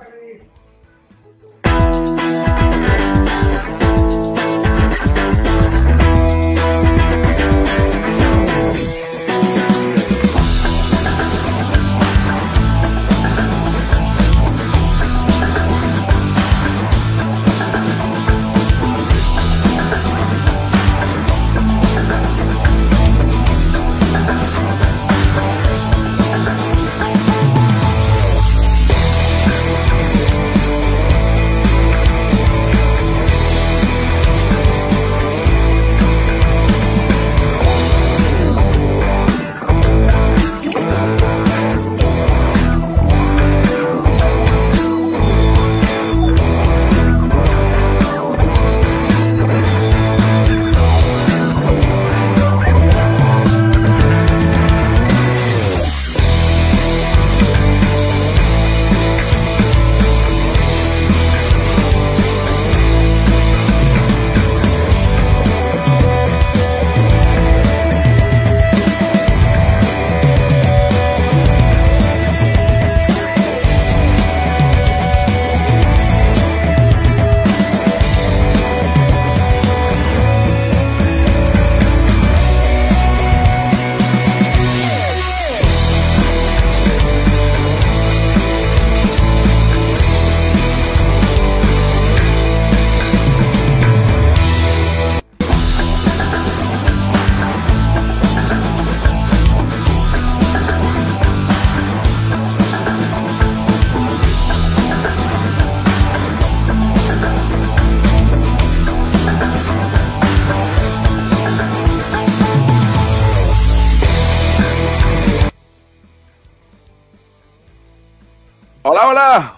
Bye.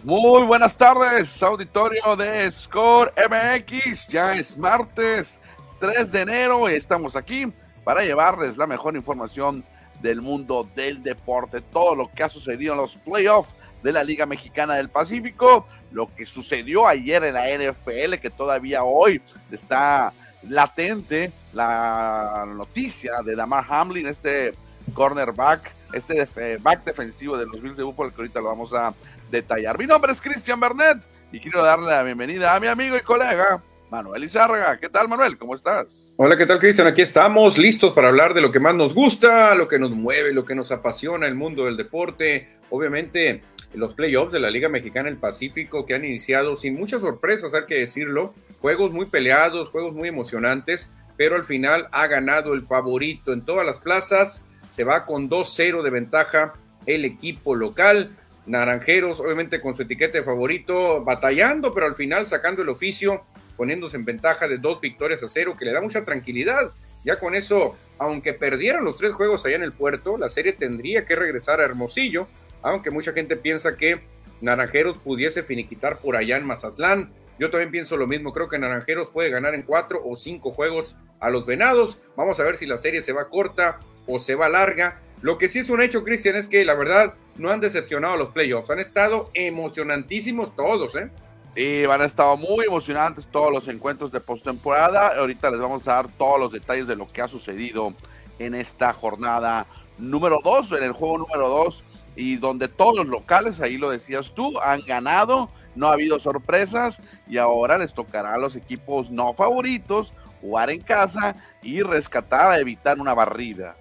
Muy buenas tardes, auditorio de Score MX. Ya es martes 3 de enero y estamos aquí para llevarles la mejor información del mundo del deporte, todo lo que ha sucedido en los playoffs de la Liga Mexicana del Pacífico, lo que sucedió ayer en la NFL, que todavía hoy está latente la noticia de Damar Hamlin, este cornerback, este back defensivo de los Bills de Buffalo, que ahorita lo vamos a detallar. Mi nombre es Cristian Bernet y quiero darle la bienvenida a mi amigo y colega Manuel Izárraga. ¿Qué tal, Manuel? ¿Cómo estás? Hola, ¿qué tal, Cristian? Aquí estamos listos para hablar de lo que más nos gusta, lo que nos mueve, lo que nos apasiona el mundo del deporte. Obviamente, los playoffs de la Liga Mexicana del Pacífico que han iniciado sin muchas sorpresas, hay que decirlo. Juegos muy peleados, juegos muy emocionantes, pero al final ha ganado el favorito en todas las plazas. Se va con 2-0 de ventaja el equipo local. Naranjeros, obviamente con su etiqueta de favorito, batallando, pero al final sacando el oficio, poniéndose en ventaja de dos victorias a cero, que le da mucha tranquilidad. Ya con eso, aunque perdieran los tres juegos allá en el puerto, la serie tendría que regresar a Hermosillo, aunque mucha gente piensa que Naranjeros pudiese finiquitar por allá en Mazatlán. Yo también pienso lo mismo, creo que Naranjeros puede ganar en cuatro o cinco juegos a los Venados. Vamos a ver si la serie se va corta o se va larga. Lo que sí es un hecho, Cristian, es que la verdad no han decepcionado los playoffs. Han estado emocionantísimos todos, ¿eh? Sí, van a estado muy emocionantes todos los encuentros de postemporada. Ahorita les vamos a dar todos los detalles de lo que ha sucedido en esta jornada número 2, en el juego número 2, y donde todos los locales, ahí lo decías tú, han ganado, no ha habido sorpresas, y ahora les tocará a los equipos no favoritos jugar en casa y rescatar, a evitar una barrida.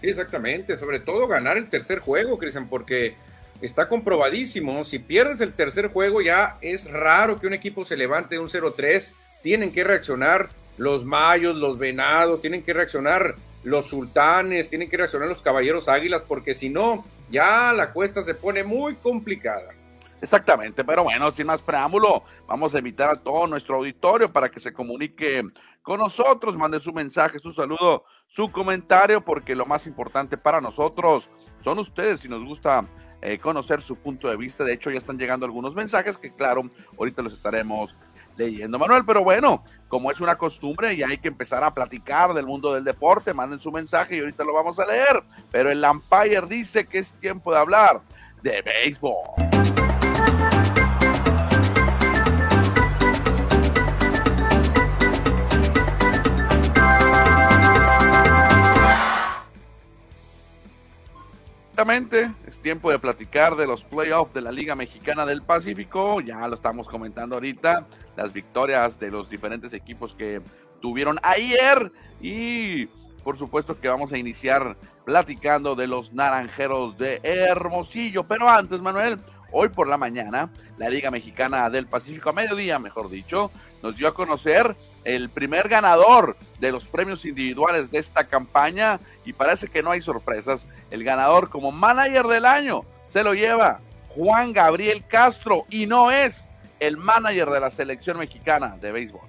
Sí, exactamente. Sobre todo ganar el tercer juego, Cristian, porque está comprobadísimo. Si pierdes el tercer juego, ya es raro que un equipo se levante de un 0-3. Tienen que reaccionar los mayos, los venados, tienen que reaccionar los sultanes, tienen que reaccionar los caballeros águilas, porque si no, ya la cuesta se pone muy complicada. Exactamente, pero bueno, sin más preámbulo, vamos a invitar a todo nuestro auditorio para que se comunique con nosotros, mande su mensaje, su saludo, su comentario, porque lo más importante para nosotros son ustedes y nos gusta eh, conocer su punto de vista. De hecho, ya están llegando algunos mensajes que, claro, ahorita los estaremos leyendo, Manuel. Pero bueno, como es una costumbre y hay que empezar a platicar del mundo del deporte, manden su mensaje y ahorita lo vamos a leer. Pero el Empire dice que es tiempo de hablar de béisbol. Exactamente, es tiempo de platicar de los playoffs de la Liga Mexicana del Pacífico, ya lo estamos comentando ahorita, las victorias de los diferentes equipos que tuvieron ayer y por supuesto que vamos a iniciar platicando de los naranjeros de Hermosillo, pero antes Manuel, hoy por la mañana, la Liga Mexicana del Pacífico, a mediodía mejor dicho, nos dio a conocer el primer ganador de los premios individuales de esta campaña y parece que no hay sorpresas. El ganador como manager del año se lo lleva Juan Gabriel Castro y no es el manager de la selección mexicana de béisbol.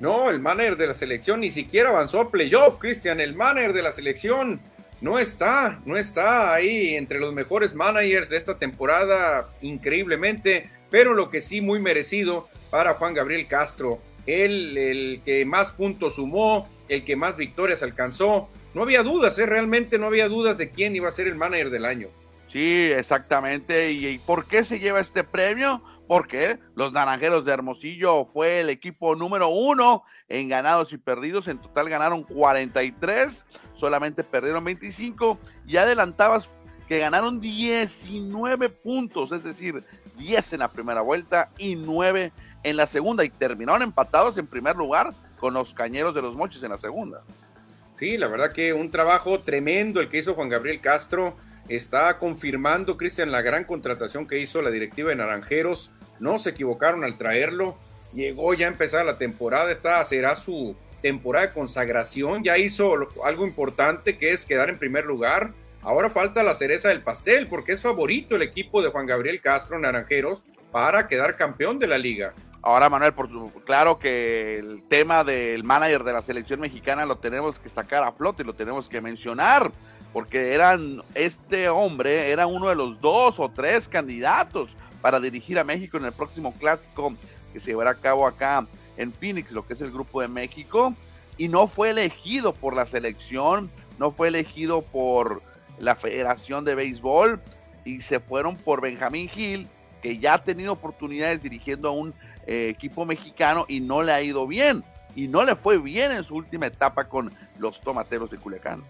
No, el manager de la selección ni siquiera avanzó a playoff, Cristian. El manager de la selección no está, no está ahí entre los mejores managers de esta temporada, increíblemente, pero lo que sí muy merecido para Juan Gabriel Castro. Él, el que más puntos sumó, el que más victorias alcanzó. No había dudas, ¿eh? realmente no había dudas de quién iba a ser el manager del año. Sí, exactamente. ¿Y, por qué se lleva este premio? Porque los Naranjeros de Hermosillo fue el equipo número uno en ganados y perdidos. En total ganaron 43, solamente perdieron 25 y adelantabas que ganaron 19 puntos, es decir, 10 en la primera vuelta y 9 en la segunda y terminaron empatados en primer lugar con los Cañeros de los Mochis en la segunda. Sí, la verdad que un trabajo tremendo el que hizo Juan Gabriel Castro. Está confirmando, Cristian, la gran contratación que hizo la directiva de Naranjeros. No se equivocaron al traerlo. Llegó ya a empezar la temporada. Esta será su temporada de consagración. Ya hizo algo importante que es quedar en primer lugar. Ahora falta la cereza del pastel porque es favorito el equipo de Juan Gabriel Castro Naranjeros para quedar campeón de la liga. Ahora, Manuel, por, claro que el tema del manager de la selección mexicana lo tenemos que sacar a flote, lo tenemos que mencionar, porque eran, este hombre era uno de los dos o tres candidatos para dirigir a México en el próximo clásico que se llevará a cabo acá en Phoenix, lo que es el Grupo de México, y no fue elegido por la selección, no fue elegido por la Federación de Béisbol, y se fueron por Benjamín Gil, que ya ha tenido oportunidades dirigiendo a un eh, equipo mexicano y no le ha ido bien. Y no le fue bien en su última etapa con los tomateros de Culiacán.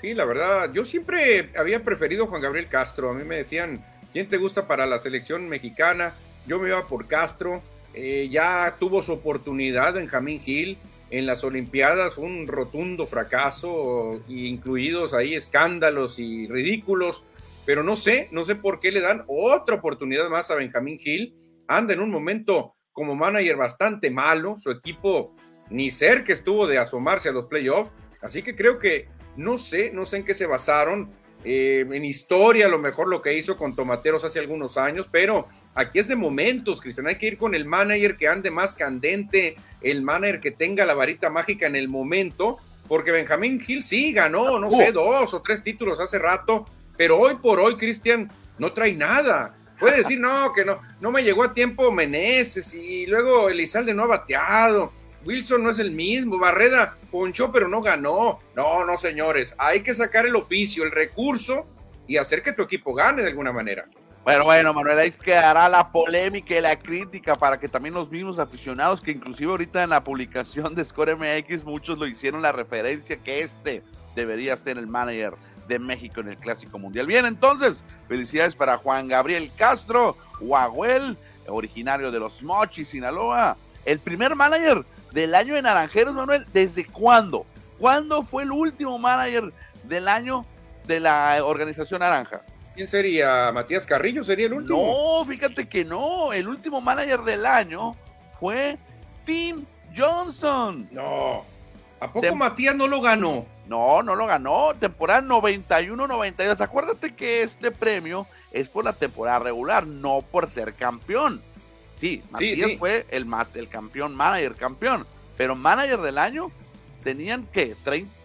Sí, la verdad, yo siempre había preferido a Juan Gabriel Castro. A mí me decían, ¿quién te gusta para la selección mexicana? Yo me iba por Castro. Eh, ya tuvo su oportunidad Benjamín Gil en las Olimpiadas, un rotundo fracaso, incluidos ahí escándalos y ridículos. Pero no sé, no sé por qué le dan otra oportunidad más a Benjamín Gil. Anda en un momento como manager bastante malo, su equipo ni cerca estuvo de asomarse a los playoffs, así que creo que no sé, no sé en qué se basaron, eh, en historia a lo mejor lo que hizo con Tomateros hace algunos años, pero aquí es de momentos, Cristian, hay que ir con el manager que ande más candente, el manager que tenga la varita mágica en el momento, porque Benjamín Gil sí ganó, no sé, dos o tres títulos hace rato, pero hoy por hoy, Cristian, no trae nada. Puede decir, no, que no, no me llegó a tiempo Meneses y luego Elizalde no ha bateado. Wilson no es el mismo, Barreda ponchó pero no ganó. No, no, señores, hay que sacar el oficio, el recurso y hacer que tu equipo gane de alguna manera. Bueno, bueno, Manuel, ahí quedará la polémica y la crítica para que también los mismos aficionados, que inclusive ahorita en la publicación de Score MX muchos lo hicieron la referencia que este debería ser el manager de México en el Clásico Mundial. Bien, entonces, felicidades para Juan Gabriel Castro, Huahuel, originario de los Mochis, Sinaloa. El primer manager del año de Naranjeros, Manuel, ¿desde cuándo? ¿Cuándo fue el último manager del año de la organización Naranja? ¿Quién sería? ¿Matías Carrillo sería el último? No, fíjate que no. El último manager del año fue Tim Johnson. No. ¿A poco Matías no lo ganó? No, no lo ganó. Temporada 91-92. Acuérdate que este premio es por la temporada regular, no por ser campeón. Sí, Matías fue el, el campeón, manager campeón. Pero manager del año tenían que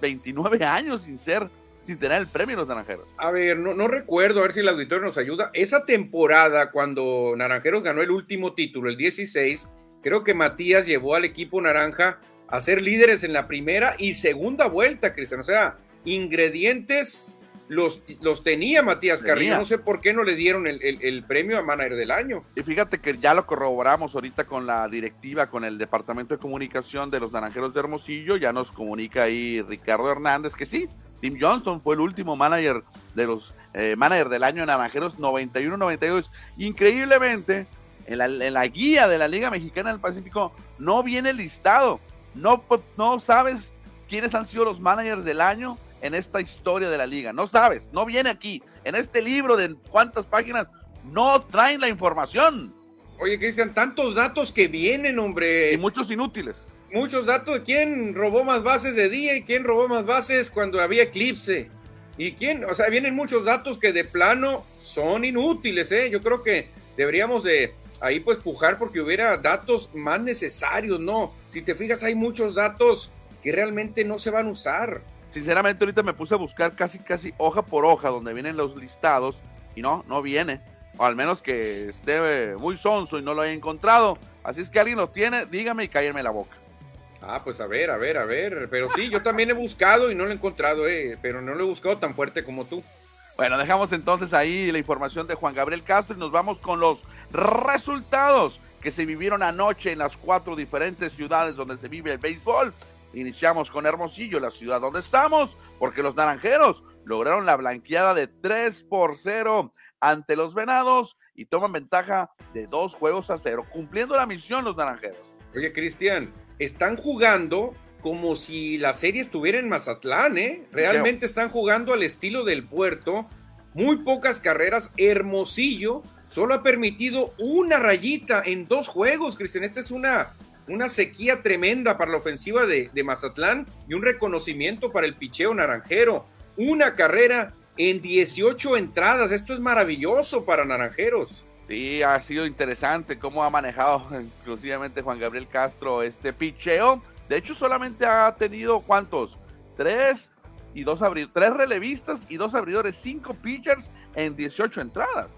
29 años sin ser, sin tener el premio los naranjeros. A ver, no, no recuerdo, a ver si el auditorio nos ayuda. Esa temporada, cuando Naranjeros ganó el último título, el 16, creo que Matías llevó al equipo naranja a ser líderes en la primera y segunda vuelta, Cristian. O sea, ingredientes los, los tenía Matías Carrillo. No sé por qué no le dieron el, premio a manager del año. Y fíjate que ya lo corroboramos ahorita con la directiva, con el Departamento de Comunicación de los Naranjeros de Hermosillo. Ya nos comunica ahí Ricardo Hernández que sí, Tim Johnson fue el último manager de los eh, manager del año en Naranjeros 91-92. Increíblemente, en la, en la, guía de la Liga Mexicana del Pacífico no viene listado. No, no sabes quiénes han sido los managers del año en esta historia de la liga. No sabes, no viene aquí. En este libro de cuántas páginas no traen la información. Oye, Cristian, tantos datos que vienen, hombre. Y muchos inútiles. Muchos datos. ¿Quién robó más bases de día y quién robó más bases cuando había eclipse? ¿Y quién? O sea, vienen muchos datos que de plano son inútiles, ¿eh? Yo creo que deberíamos de ahí pues pujar porque hubiera datos más necesarios, ¿no? Si te fijas, hay muchos datos que realmente no se van a usar. Sinceramente, ahorita me puse a buscar casi, casi hoja por hoja donde vienen los listados y no, no viene. O al menos que esté muy sonso y no lo haya encontrado. Así es que alguien lo tiene, dígame y cállenme la boca. Ah, pues a ver, a ver, a ver. Pero sí, yo también he buscado y no lo he encontrado, eh, pero no lo he buscado tan fuerte como tú. Bueno, dejamos entonces ahí la información de Juan Gabriel Castro y nos vamos con los resultados que se vivieron anoche en las cuatro diferentes ciudades donde se vive el béisbol. Iniciamos con Hermosillo, la ciudad donde estamos, porque los naranjeros lograron la blanqueada de 3 por 0 ante los venados y toman ventaja de dos juegos a cero, cumpliendo la misión los naranjeros. Oye, Cristian, están jugando como si la serie estuviera en Mazatlán, ¿eh? Realmente están jugando al estilo del puerto. Muy pocas carreras. Hermosillo solo ha permitido una rayita en dos juegos, Cristian. Esta es una una sequía tremenda para la ofensiva de, Mazatlán y un reconocimiento para el picheo naranjero. Una carrera en 18 entradas. Esto es maravilloso para Naranjeros. Sí, ha sido interesante cómo ha manejado exclusivamente Juan Gabriel Castro este picheo. De hecho, solamente ha tenido cuántos? Tres y dos abridores, tres relevistas y dos abridores, cinco pitchers en 18 entradas.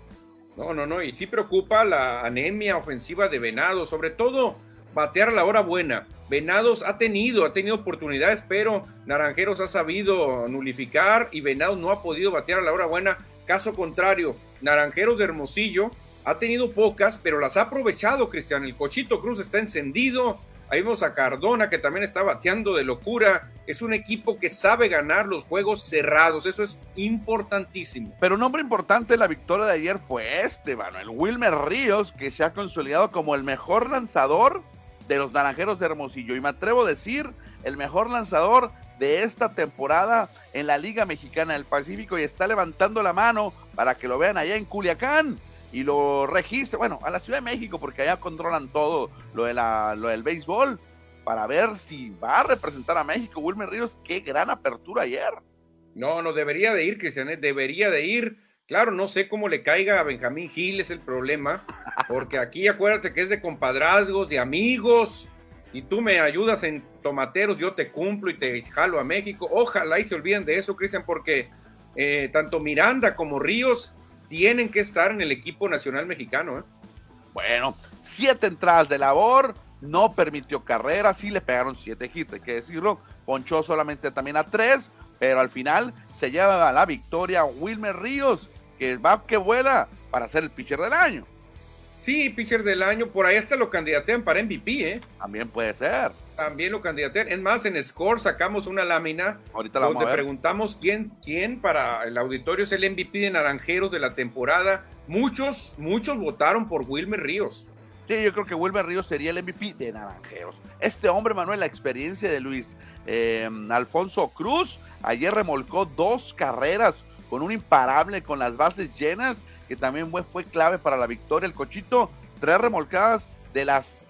No, no, no, y sí preocupa la anemia ofensiva de Venado, sobre todo batear a la hora buena. Venados ha tenido, ha tenido oportunidades, pero Naranjeros ha sabido nulificar y Venados no ha podido batear a la hora buena. Caso contrario, Naranjeros de Hermosillo ha tenido pocas, pero las ha aprovechado, Cristian. El Cochito Cruz está encendido. Ahí vemos a Cardona que también está bateando de locura. Es un equipo que sabe ganar los juegos cerrados. Eso es importantísimo. Pero un hombre importante en la victoria de ayer fue este, el Wilmer Ríos, que se ha consolidado como el mejor lanzador de los Naranjeros de Hermosillo. Y me atrevo a decir, el mejor lanzador de esta temporada en la Liga Mexicana del Pacífico y está levantando la mano para que lo vean allá en Culiacán y lo registre, bueno, a la Ciudad de México, porque allá controlan todo lo, de la, lo del béisbol, para ver si va a representar a México. Wilmer Ríos, qué gran apertura ayer. No, no debería de ir, Cristian, ¿eh? debería de ir Claro, no sé cómo le caiga a Benjamín Gil, es el problema, porque aquí acuérdate que es de compadrazgos, de amigos, y tú me ayudas en tomateros, yo te cumplo y te jalo a México. Ojalá y se olviden de eso, Cristian, porque eh, tanto Miranda como Ríos tienen que estar en el equipo nacional mexicano. ¿eh? Bueno, siete entradas de labor, no permitió carrera, sí le pegaron siete hits, hay que decirlo, ponchó solamente también a tres, pero al final se lleva la victoria Wilmer Ríos que va que vuela para ser el pitcher del año. Sí, pitcher del año, por ahí hasta lo candidatean para MVP, ¿eh? También puede ser. También lo candidatean. Es más, en Score sacamos una lámina Ahorita la donde preguntamos quién, quién para el auditorio es el MVP de Naranjeros de la temporada. Muchos, muchos votaron por Wilmer Ríos. Sí, yo creo que Wilmer Ríos sería el MVP de Naranjeros. Este hombre, Manuel, la experiencia de Luis eh, Alfonso Cruz, ayer remolcó dos carreras con un imparable con las bases llenas, que también fue, fue clave para la victoria. El Cochito, tres remolcadas de las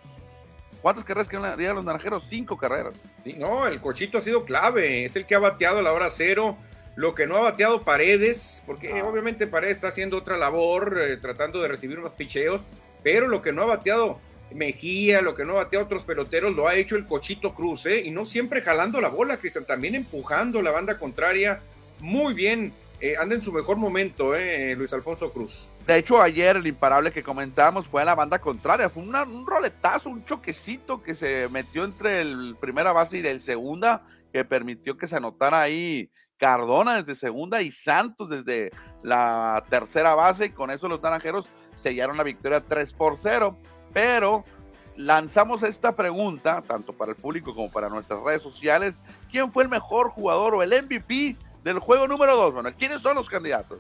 ¿Cuántas carreras que harían los naranjeros? Cinco carreras. Sí, no, el cochito ha sido clave. Es el que ha bateado a la hora cero. Lo que no ha bateado Paredes, porque ah. obviamente Paredes está haciendo otra labor, eh, tratando de recibir unos picheos. Pero lo que no ha bateado Mejía, lo que no ha bateado otros peloteros, lo ha hecho el cochito Cruz, ¿eh? Y no siempre jalando la bola, Cristian, también empujando la banda contraria. Muy bien eh, anda en su mejor momento, eh, Luis Alfonso Cruz. De hecho, ayer el imparable que comentábamos fue a la banda contraria. Fue un roletazo, un choquecito que se metió entre el primera base y el segunda, que permitió que se anotara ahí Cardona desde segunda y Santos desde la tercera base. Y con eso los naranjeros sellaron la victoria 3 por 0. Pero lanzamos esta pregunta, tanto para el público como para nuestras redes sociales. ¿Quién fue el mejor jugador o el MVP del juego número 2, Manuel. ¿Quiénes son los candidatos?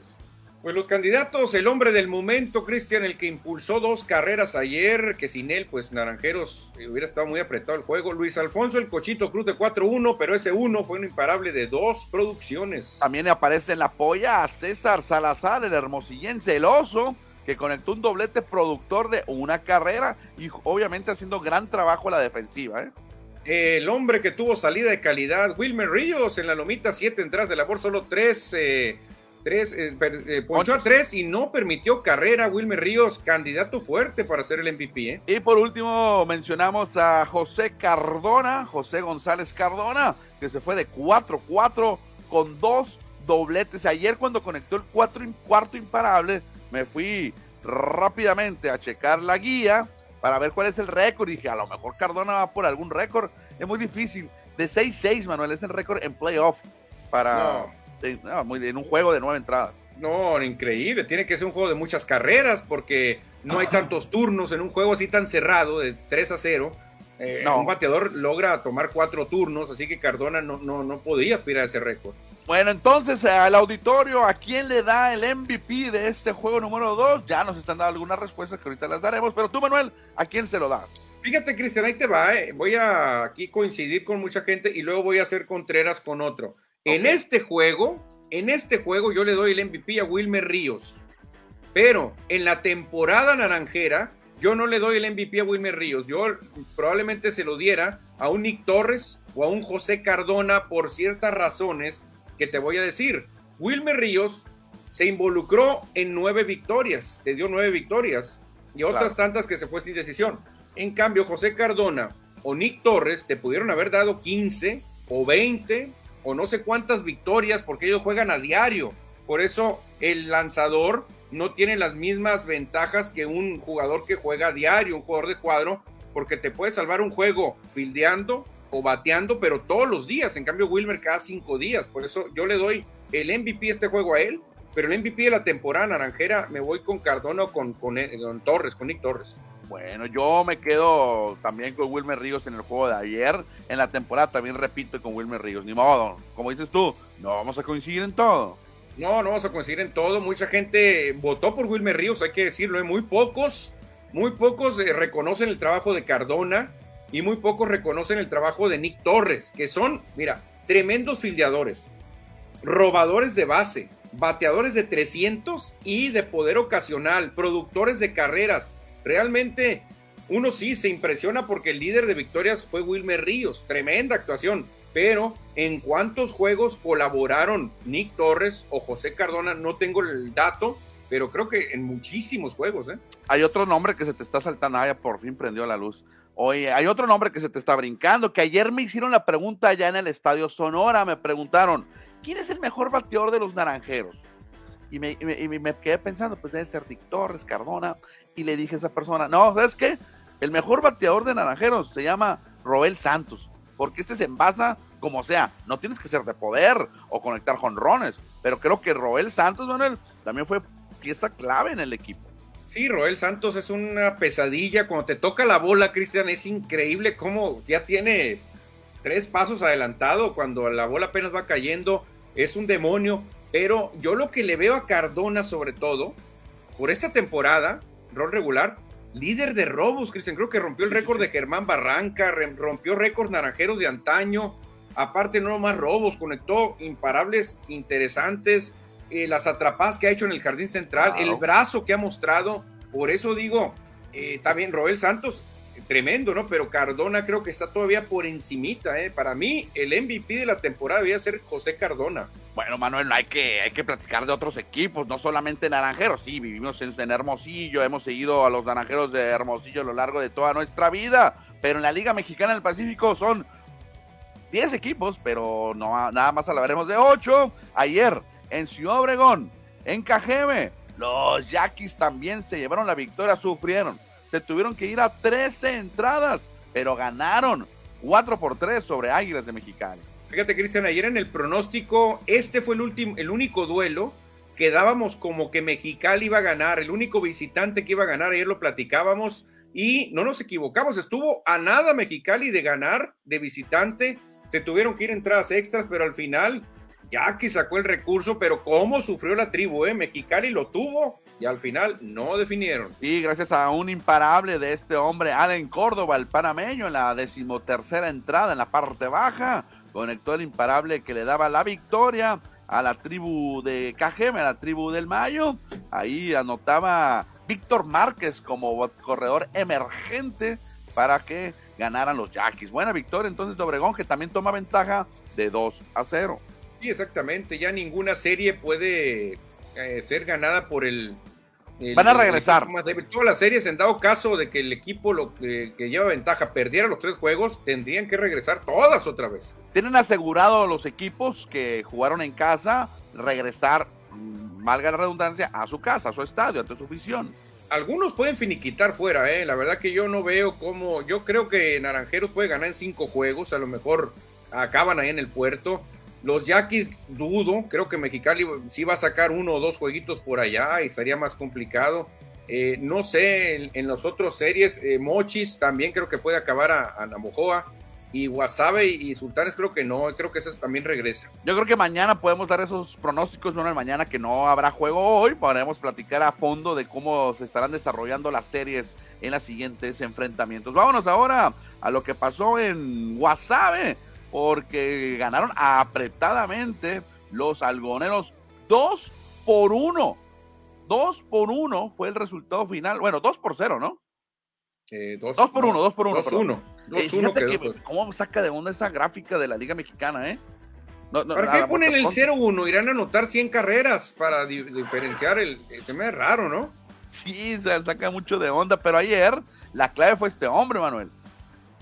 Pues los candidatos, el hombre del momento, Cristian, el que impulsó dos carreras ayer, que sin él, pues Naranjeros eh, hubiera estado muy apretado el juego. Luis Alfonso, el cochito cruz de 4-1, pero ese uno fue un imparable de dos producciones. También aparece en la polla a César Salazar, el hermosillense, el oso, que conectó un doblete productor de una carrera y obviamente haciendo gran trabajo a la defensiva. ¿eh? El hombre que tuvo salida de calidad, Wilmer Ríos, en la lomita, siete entradas de labor, solo tres. Eh, Tres, eh, eh, ponchó a tres y no permitió carrera. Wilmer Ríos, candidato fuerte para ser el MVP. ¿eh? Y por último, mencionamos a José Cardona, José González Cardona, que se fue de 4-4 con dos dobletes. Ayer, cuando conectó el cuatro, cuarto imparable, me fui rápidamente a checar la guía para ver cuál es el récord. Y dije, a lo mejor Cardona va por algún récord. Es muy difícil. De 6-6, Manuel, es el récord en playoff para en un juego de nueve entradas. No, increíble. Tiene que ser un juego de muchas carreras porque no hay tantos turnos en un juego así tan cerrado de 3 a 0. Eh, un bateador logra tomar cuatro turnos, así que Cardona no, no, no podía aspirar a ese récord. Bueno, entonces al auditorio, ¿a quién le da el MVP de este juego número 2? Ya nos están dando algunas respuestas que ahorita las daremos, pero tú, Manuel, ¿a quién se lo das? Fíjate, Cristian, ahí te va. Eh. Voy a aquí coincidir con mucha gente y luego voy a hacer Contreras con otro. En este juego, en este juego yo le doy el MVP a Wilmer Ríos. Pero en la temporada naranjera, yo no le doy el MVP a Wilmer Ríos. Yo probablemente se lo diera a un Nick Torres o a un José Cardona por ciertas razones que te voy a decir. Wilmer Ríos se involucró en nueve victorias, te dio nueve victorias y otras tantas que se fue sin decisión. En cambio, José Cardona o Nick Torres te pudieron haber dado 15 o 20 o no sé cuántas victorias porque ellos juegan a diario. Por eso el lanzador no tiene las mismas ventajas que un jugador que juega a diario, un jugador de cuadro, porque te puede salvar un juego fildeando o bateando, pero todos los días. En cambio, Wilmer cada cinco días. Por eso yo le doy el MVP este juego a él, pero el MVP de la temporada naranjera me voy con Cardona o con, con, con Torres, con Nick Torres. Bueno, yo me quedo también con Wilmer Ríos en el juego de ayer. En la temporada también repito con Wilmer Ríos. Ni modo, como dices tú, no vamos a coincidir en todo. No, no vamos a coincidir en todo. Mucha gente votó por Wilmer Ríos, hay que decirlo. ¿eh? Muy pocos, muy pocos eh, reconocen el trabajo de Cardona y muy pocos reconocen el trabajo de Nick Torres, que son, mira, tremendos fildeadores, robadores de base, bateadores de 300 y de poder ocasional, productores de carreras realmente uno sí se impresiona porque el líder de victorias fue Wilmer Ríos, tremenda actuación, pero en cuántos juegos colaboraron Nick Torres o José Cardona, no tengo el dato, pero creo que en muchísimos juegos. ¿eh? Hay otro nombre que se te está saltando, ah, ya por fin prendió la luz. Oye, hay otro nombre que se te está brincando, que ayer me hicieron la pregunta allá en el Estadio Sonora, me preguntaron, ¿quién es el mejor bateador de los naranjeros? Y me, quedé pensando, pues debe ser Dick Torres, Cardona, y le dije a esa persona, no, ¿sabes qué? El mejor bateador de naranjeros se llama Roel Santos, porque este se envasa como sea, no tienes que ser de poder o conectar jonrones, pero creo que Roel Santos, también fue pieza clave en el equipo. Sí, Roel Santos es una pesadilla. Cuando te toca la bola, Cristian, es increíble cómo ya tiene tres pasos adelantado. Cuando la bola apenas va cayendo, es un demonio. Pero yo lo que le veo a Cardona, sobre todo, por esta temporada, rol regular, líder de robos, Cristian. Creo que rompió el récord de Germán Barranca, rompió récords naranjeros de antaño. Aparte, no más robos, conectó imparables interesantes. Eh, las atrapadas que ha hecho en el jardín central, el brazo que ha mostrado. Por eso digo, eh, también Roel Santos, tremendo, ¿no? Pero Cardona creo que está todavía por encimita, ¿eh? Para mí, el MVP de la temporada debía ser José Cardona. Bueno, Manuel, hay que, hay que platicar de otros equipos, no solamente Naranjeros. Sí, vivimos en, Hermosillo, hemos seguido a los Naranjeros de Hermosillo a lo largo de toda nuestra vida, pero en la Liga Mexicana del Pacífico son 10 equipos, pero no nada más hablaremos de 8. Ayer, en Ciudad Obregón, en Cajeme, los Yaquis también se llevaron la victoria, sufrieron. Se tuvieron que ir a 13 entradas, pero ganaron 4 por 3 sobre Águilas de Mexicali. Fíjate, Cristian, ayer en el pronóstico, este fue el, último, el único duelo que dábamos como que Mexicali iba a ganar, el único visitante que iba a ganar, ayer lo platicábamos y no nos equivocamos, estuvo a nada Mexicali de ganar de visitante, se tuvieron que ir entradas extras, pero al final Que sacó el recurso, pero cómo sufrió la tribu, ¿eh? Mexicali lo tuvo y al final no definieron. Y gracias a un imparable de este hombre, Allen Córdoba, el panameño, en la decimotercera entrada en la parte baja, conectó el imparable que le daba la victoria a la tribu de Cajeme, a la tribu del Mayo. Ahí anotaba Víctor Márquez como corredor emergente para que ganaran los Yaquis. Buena victoria entonces de Obregón, que también toma ventaja de 2 a 0. Sí, exactamente. Ya ninguna serie puede eh, ser ganada por el. Van a regresar. Todas las series, en dado caso de que el equipo lo, que lleva ventaja perdiera los tres juegos, tendrían que regresar todas otra vez. Tienen asegurado los equipos que jugaron en casa regresar, mm, valga la redundancia, a su casa, a su estadio, ante su afición algunos pueden finiquitar fuera, ¿eh? La verdad que yo no veo cómo. Yo creo que Naranjeros puede ganar en cinco juegos. A lo mejor acaban ahí en el puerto. Los Yaquis dudo. Creo que Mexicali sí va a sacar uno o dos jueguitos por allá y estaría más complicado. Eh, no sé, en, las otras series, eh, Mochis también creo que puede acabar a, a Namojoa. Y Wasabe y Sultanes creo que no, creo que esas también regresa. Yo creo que mañana podemos dar esos pronósticos, bueno, mañana que no habrá juego hoy, podremos platicar a fondo de cómo se estarán desarrollando las series en los siguientes enfrentamientos. Vámonos ahora a lo que pasó en Wasabe, porque ganaron apretadamente los algoneros 2 por 1. 2 por 1 fue el resultado final. Bueno, 2 por 0, ¿no? Eh, dos, por uno, dos por uno. Dos, uno. Eh, que, ¿Cómo saca de onda esa gráfica de la Liga Mexicana, eh? ¿Para qué ponen el 0-1? Irán a anotar 100 carreras para diferenciar el, Se me es raro, ¿no? Sí, se saca mucho de onda, pero ayer la clave fue este hombre, Manuel.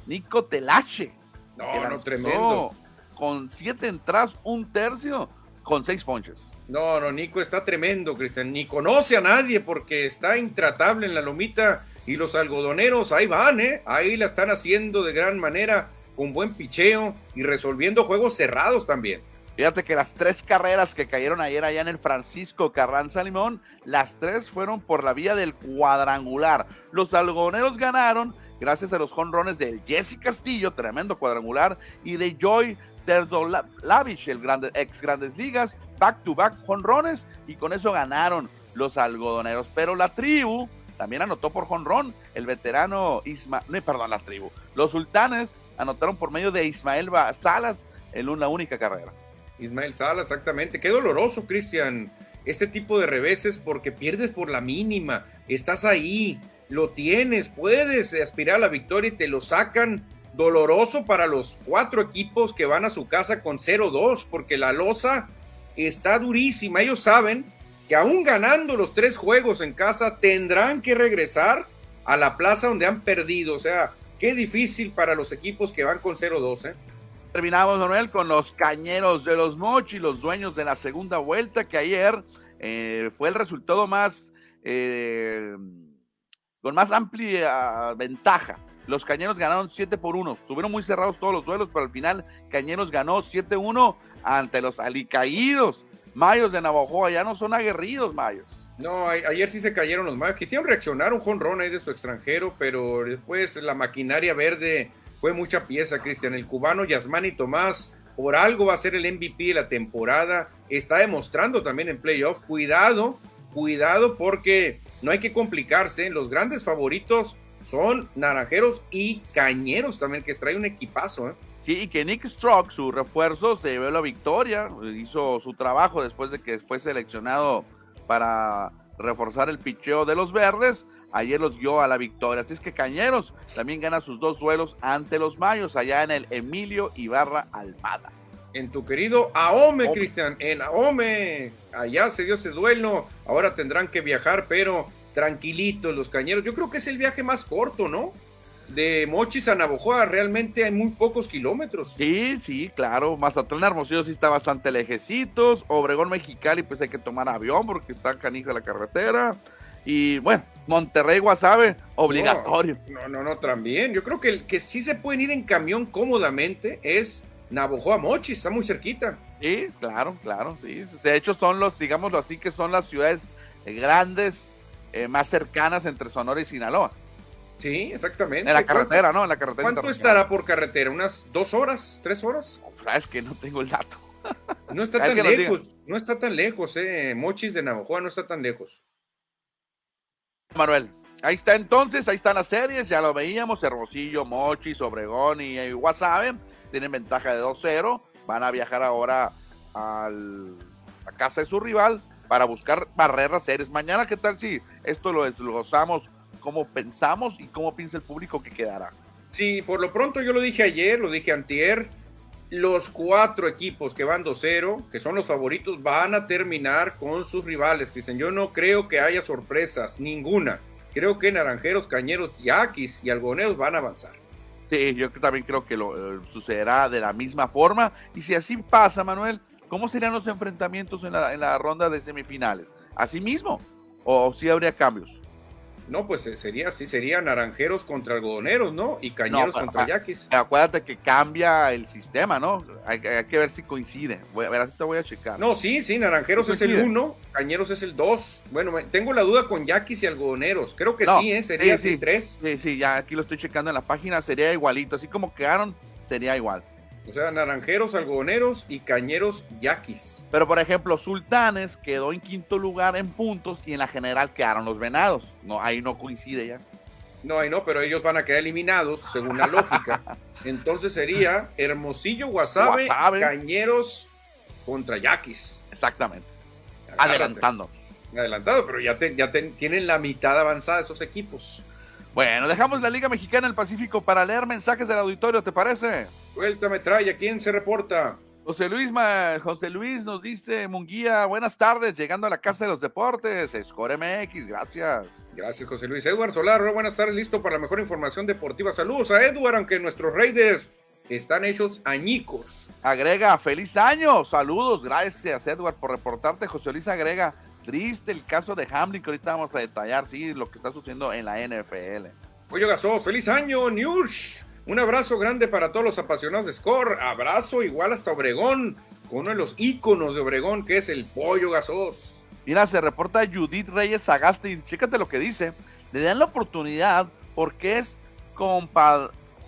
Nico Telache. No, no, tremendo. Con siete entradas, un tercio, con seis ponches. No, no, Nico está tremendo, Cristian. Ni conoce a nadie porque está intratable en la lomita y los algodoneros ahí van, ¿eh? Ahí la están haciendo de gran manera, con buen picheo y resolviendo juegos cerrados también. Fíjate que las tres carreras que cayeron ayer allá en el Francisco Carranza Limón, las tres fueron por la vía del cuadrangular. Los algodoneros ganaron gracias a los jonrones de Jesse Castillo, tremendo cuadrangular, y de Joy Terdolavish, el grande, ex Grandes Ligas, back to back jonrones, y con eso ganaron los algodoneros. Pero la tribu también anotó por jonrón el veterano Ismael, no, perdón, la tribu. Los sultanes anotaron por medio de Ismael Salas en una única carrera. Ismael Salas, exactamente. Qué doloroso, Cristian, este tipo de reveses porque pierdes por la mínima. Estás ahí, lo tienes, puedes aspirar a la victoria y te lo sacan. Doloroso para los cuatro equipos que van a su casa con 0-2 porque la losa está durísima. Ellos saben que aún ganando los tres juegos en casa tendrán que regresar a la plaza donde han perdido. O sea, qué difícil para los equipos que van con 0-2. ¿eh? Terminamos, Manuel, con los cañeros de los Mochi, los dueños de la segunda vuelta, que ayer eh, fue el resultado más, eh, con más amplia ventaja. Los Cañeros ganaron 7 por 1. Estuvieron muy cerrados todos los duelos, pero al final Cañeros ganó 7-1 ante los alicaídos Mayos de Navajo ya no son aguerridos, Mayos. No, ayer sí se cayeron los Mayos. Quisieron reaccionar un jonrón ahí de su extranjero, pero después la maquinaria verde fue mucha pieza, Cristian. El cubano Yasmani Tomás, por algo va a ser el MVP de la temporada. Está demostrando también en playoff. Cuidado, cuidado, porque no hay que complicarse. Los grandes favoritos son naranjeros y cañeros también, que trae un equipazo. ¿eh? Sí, y que Nick Strock, su refuerzo, se llevó la victoria, hizo su trabajo después de que fue seleccionado para reforzar el picheo de los verdes. Ayer los dio a la victoria. Así es que Cañeros también gana sus dos duelos ante los Mayos, allá en el Emilio Ibarra Almada. En tu querido Ahome, Cristian, en Ahome. Allá se dio ese duelo. Ahora tendrán que viajar, pero tranquilitos los Cañeros. Yo creo que es el viaje más corto, ¿no? de Mochis a Navojoa realmente hay muy pocos kilómetros. Sí, sí, claro. Mazatlán Hermosillo sí está bastante lejecitos. Obregón Mexicali, pues hay que tomar avión porque está canijo la carretera. Y bueno, Monterrey Guasave, obligatorio. No, no, no, también. Yo creo que el que sí se pueden ir en camión cómodamente es Navojoa Mochis, está muy cerquita. Sí, claro, claro, sí. De hecho, son los, digámoslo así, que son las ciudades grandes, eh, más cercanas entre Sonora y Sinaloa. Sí, exactamente. En la carretera, ¿no? En la carretera. ¿Cuánto estará por carretera? ¿Unas dos horas, tres horas? es que no tengo el dato. No está tan lejos, no está tan lejos, eh. Mochis de Navajoa no está tan lejos. Manuel, ahí está entonces, ahí están las series, ya lo veíamos, Hermosillo, Mochis, Obregón y, y tienen ventaja de 2-0, van a viajar ahora al, a casa de su rival para buscar barrer las series. Mañana, ¿qué tal si esto lo desglosamos, cómo pensamos y cómo piensa el público que quedará? Sí, por lo pronto yo lo dije ayer, lo dije antier, los cuatro equipos que van 2-0, que son los favoritos, van a terminar con sus rivales. Dicen, yo no creo que haya sorpresas, ninguna. Creo que Naranjeros, Cañeros, Yaquis y Algoneros van a avanzar. Sí, yo también creo que lo eh, sucederá de la misma forma. Y si así pasa, Manuel, ¿cómo serían los enfrentamientos en la, en la ronda de semifinales? ¿Así mismo? ¿O sí habría cambios? No, pues eh, sería así, sería naranjeros contra algodoneros, ¿no? Y cañeros contra yaquis. Acuérdate que cambia el sistema, ¿no? Hay, que ver si coincide. Voy a ver, así te voy a checar. No, sí, sí, naranjeros es el 1, cañeros es el 2. Bueno, tengo la duda con yaquis y algodoneros. Creo que sí, ¿eh? Sería sí, el 3. Sí, sí, ya aquí lo estoy checando en la página, sería igualito. Así como quedaron, sería igual. O sea, naranjeros, algodoneros y cañeros, yaquis. Pero, por ejemplo, Sultanes quedó en quinto lugar en puntos y en la general quedaron los venados. No, ahí no coincide ya. No, ahí no, pero ellos van a quedar eliminados según la lógica. Entonces sería Hermosillo, Guasave, Cañeros contra Yaquis. Exactamente. Adelantando. Adelantado, pero ya, ya tienen la mitad avanzada esos equipos. Bueno, dejamos la Liga Mexicana del Pacífico para leer mensajes del auditorio, ¿te parece? Vuelta metralla, ¿quién se reporta? José Luis, José Luis nos dice, Munguía, buenas tardes, llegando a la Casa de los Deportes, Score MX, gracias. Gracias, José Luis. Edward Solar, buenas tardes, listo para la mejor información deportiva. Saludos a Edward, aunque nuestros Raiders están hechos añicos. Agrega, feliz año, saludos, gracias Edward por reportarte. José Luis agrega, triste el caso de Hamlin, que ahorita vamos a detallar, sí, lo que está sucediendo en la NFL. Oye, Gasos, feliz año, News. Un abrazo grande para todos los apasionados de Score. Abrazo igual hasta Obregón, con uno de los íconos de Obregón, que es el Pollo Gasos. Mira, se reporta Judith Reyes Sagasti, y chécate lo que dice. Le dan la oportunidad porque es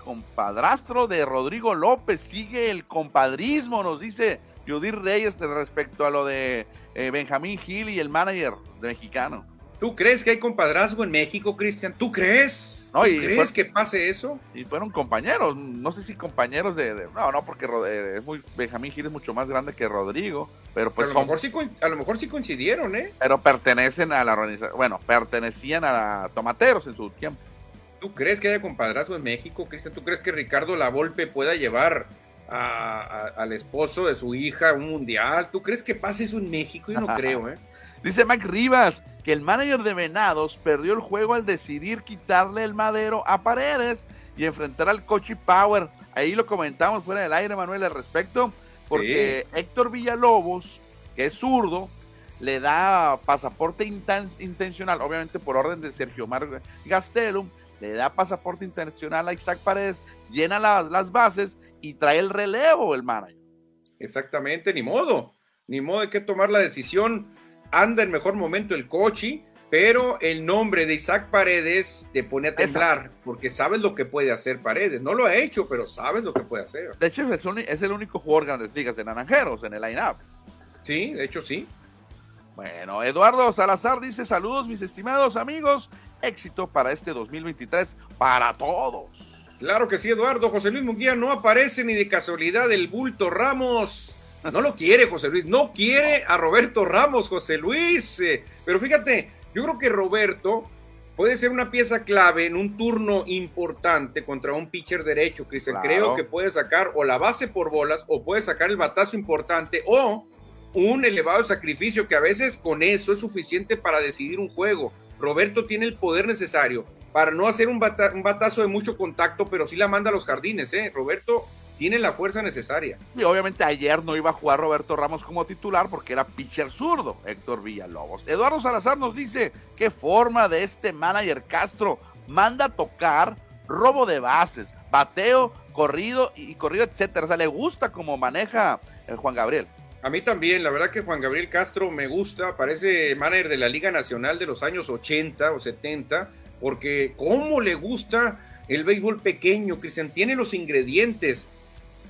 compadrastro de Rodrigo López. Sigue el compadrismo, nos dice Judith Reyes respecto a lo de eh, Benjamín Gil y el manager de mexicano. ¿Tú crees que hay compadrazgo en México, Cristian? ¿Tú crees? No, ¿Crees que pase eso? Y fueron compañeros, no sé si compañeros de, no, no, porque eh, es muy Benjamín Gil es mucho más grande que Rodrigo, pero pues a, lo mejor sí, a lo mejor sí coincidieron, ¿eh? Pero pertenecen a la organización, bueno, pertenecían a Tomateros en su tiempo. ¿Tú crees que haya compadrazgo en México, Cristian? ¿Tú crees que Ricardo Lavolpe pueda llevar al esposo de su hija a un mundial? ¿Tú crees que pase eso en México? Yo no creo, ¿eh? Dice Mike Rivas que el manager de Venados perdió el juego al decidir quitarle el madero a Paredes y enfrentar al Cochi Power. Ahí lo comentamos fuera del aire, Manuel, al respecto, porque Héctor Villalobos, que es zurdo, le da pasaporte intencional, obviamente por orden de Sergio Mar Gastelum, le da pasaporte intencional a Isaac Paredes, llena las bases y trae el relevo el manager. Exactamente, ni modo, ni modo de que tomar la decisión anda en mejor momento el Cochi, pero el nombre de Isaac Paredes te pone a temblar, porque sabes lo que puede hacer Paredes. No lo ha hecho, pero sabes lo que puede hacer. De hecho, es el único jugador grandes ligas de Naranjeros en el line-up. Sí, de hecho sí. Bueno, Eduardo Salazar dice saludos mis estimados amigos, éxito para este 2023 para todos. Claro que sí, Eduardo. José Luis Munguía no aparece ni de casualidad el bulto Ramos. No lo quiere José Luis, no quiere a Roberto Ramos, José Luis. Eh, pero fíjate, yo creo que Roberto puede ser una pieza clave en un turno importante contra un pitcher derecho, que Creo que puede sacar o la base por bolas o puede sacar el batazo importante o un elevado sacrificio que a veces con eso es suficiente para decidir un juego. Roberto tiene el poder necesario para no hacer un, un batazo de mucho contacto, pero sí la manda a los jardines. ¿eh? Roberto tiene la fuerza necesaria. Y obviamente ayer no iba a jugar Roberto Ramos como titular porque era pitcher zurdo, Héctor Villalobos. Eduardo Salazar nos dice qué forma de este manager Castro manda tocar robo de bases, bateo, corrido y corrido, etcétera. O sea, le gusta cómo maneja el Juan Gabriel. A mí también, la verdad que Juan Gabriel Castro me gusta, parece manager de la Liga Nacional de los años 80 o 70, porque cómo le gusta el béisbol pequeño, Cristian, tiene los ingredientes,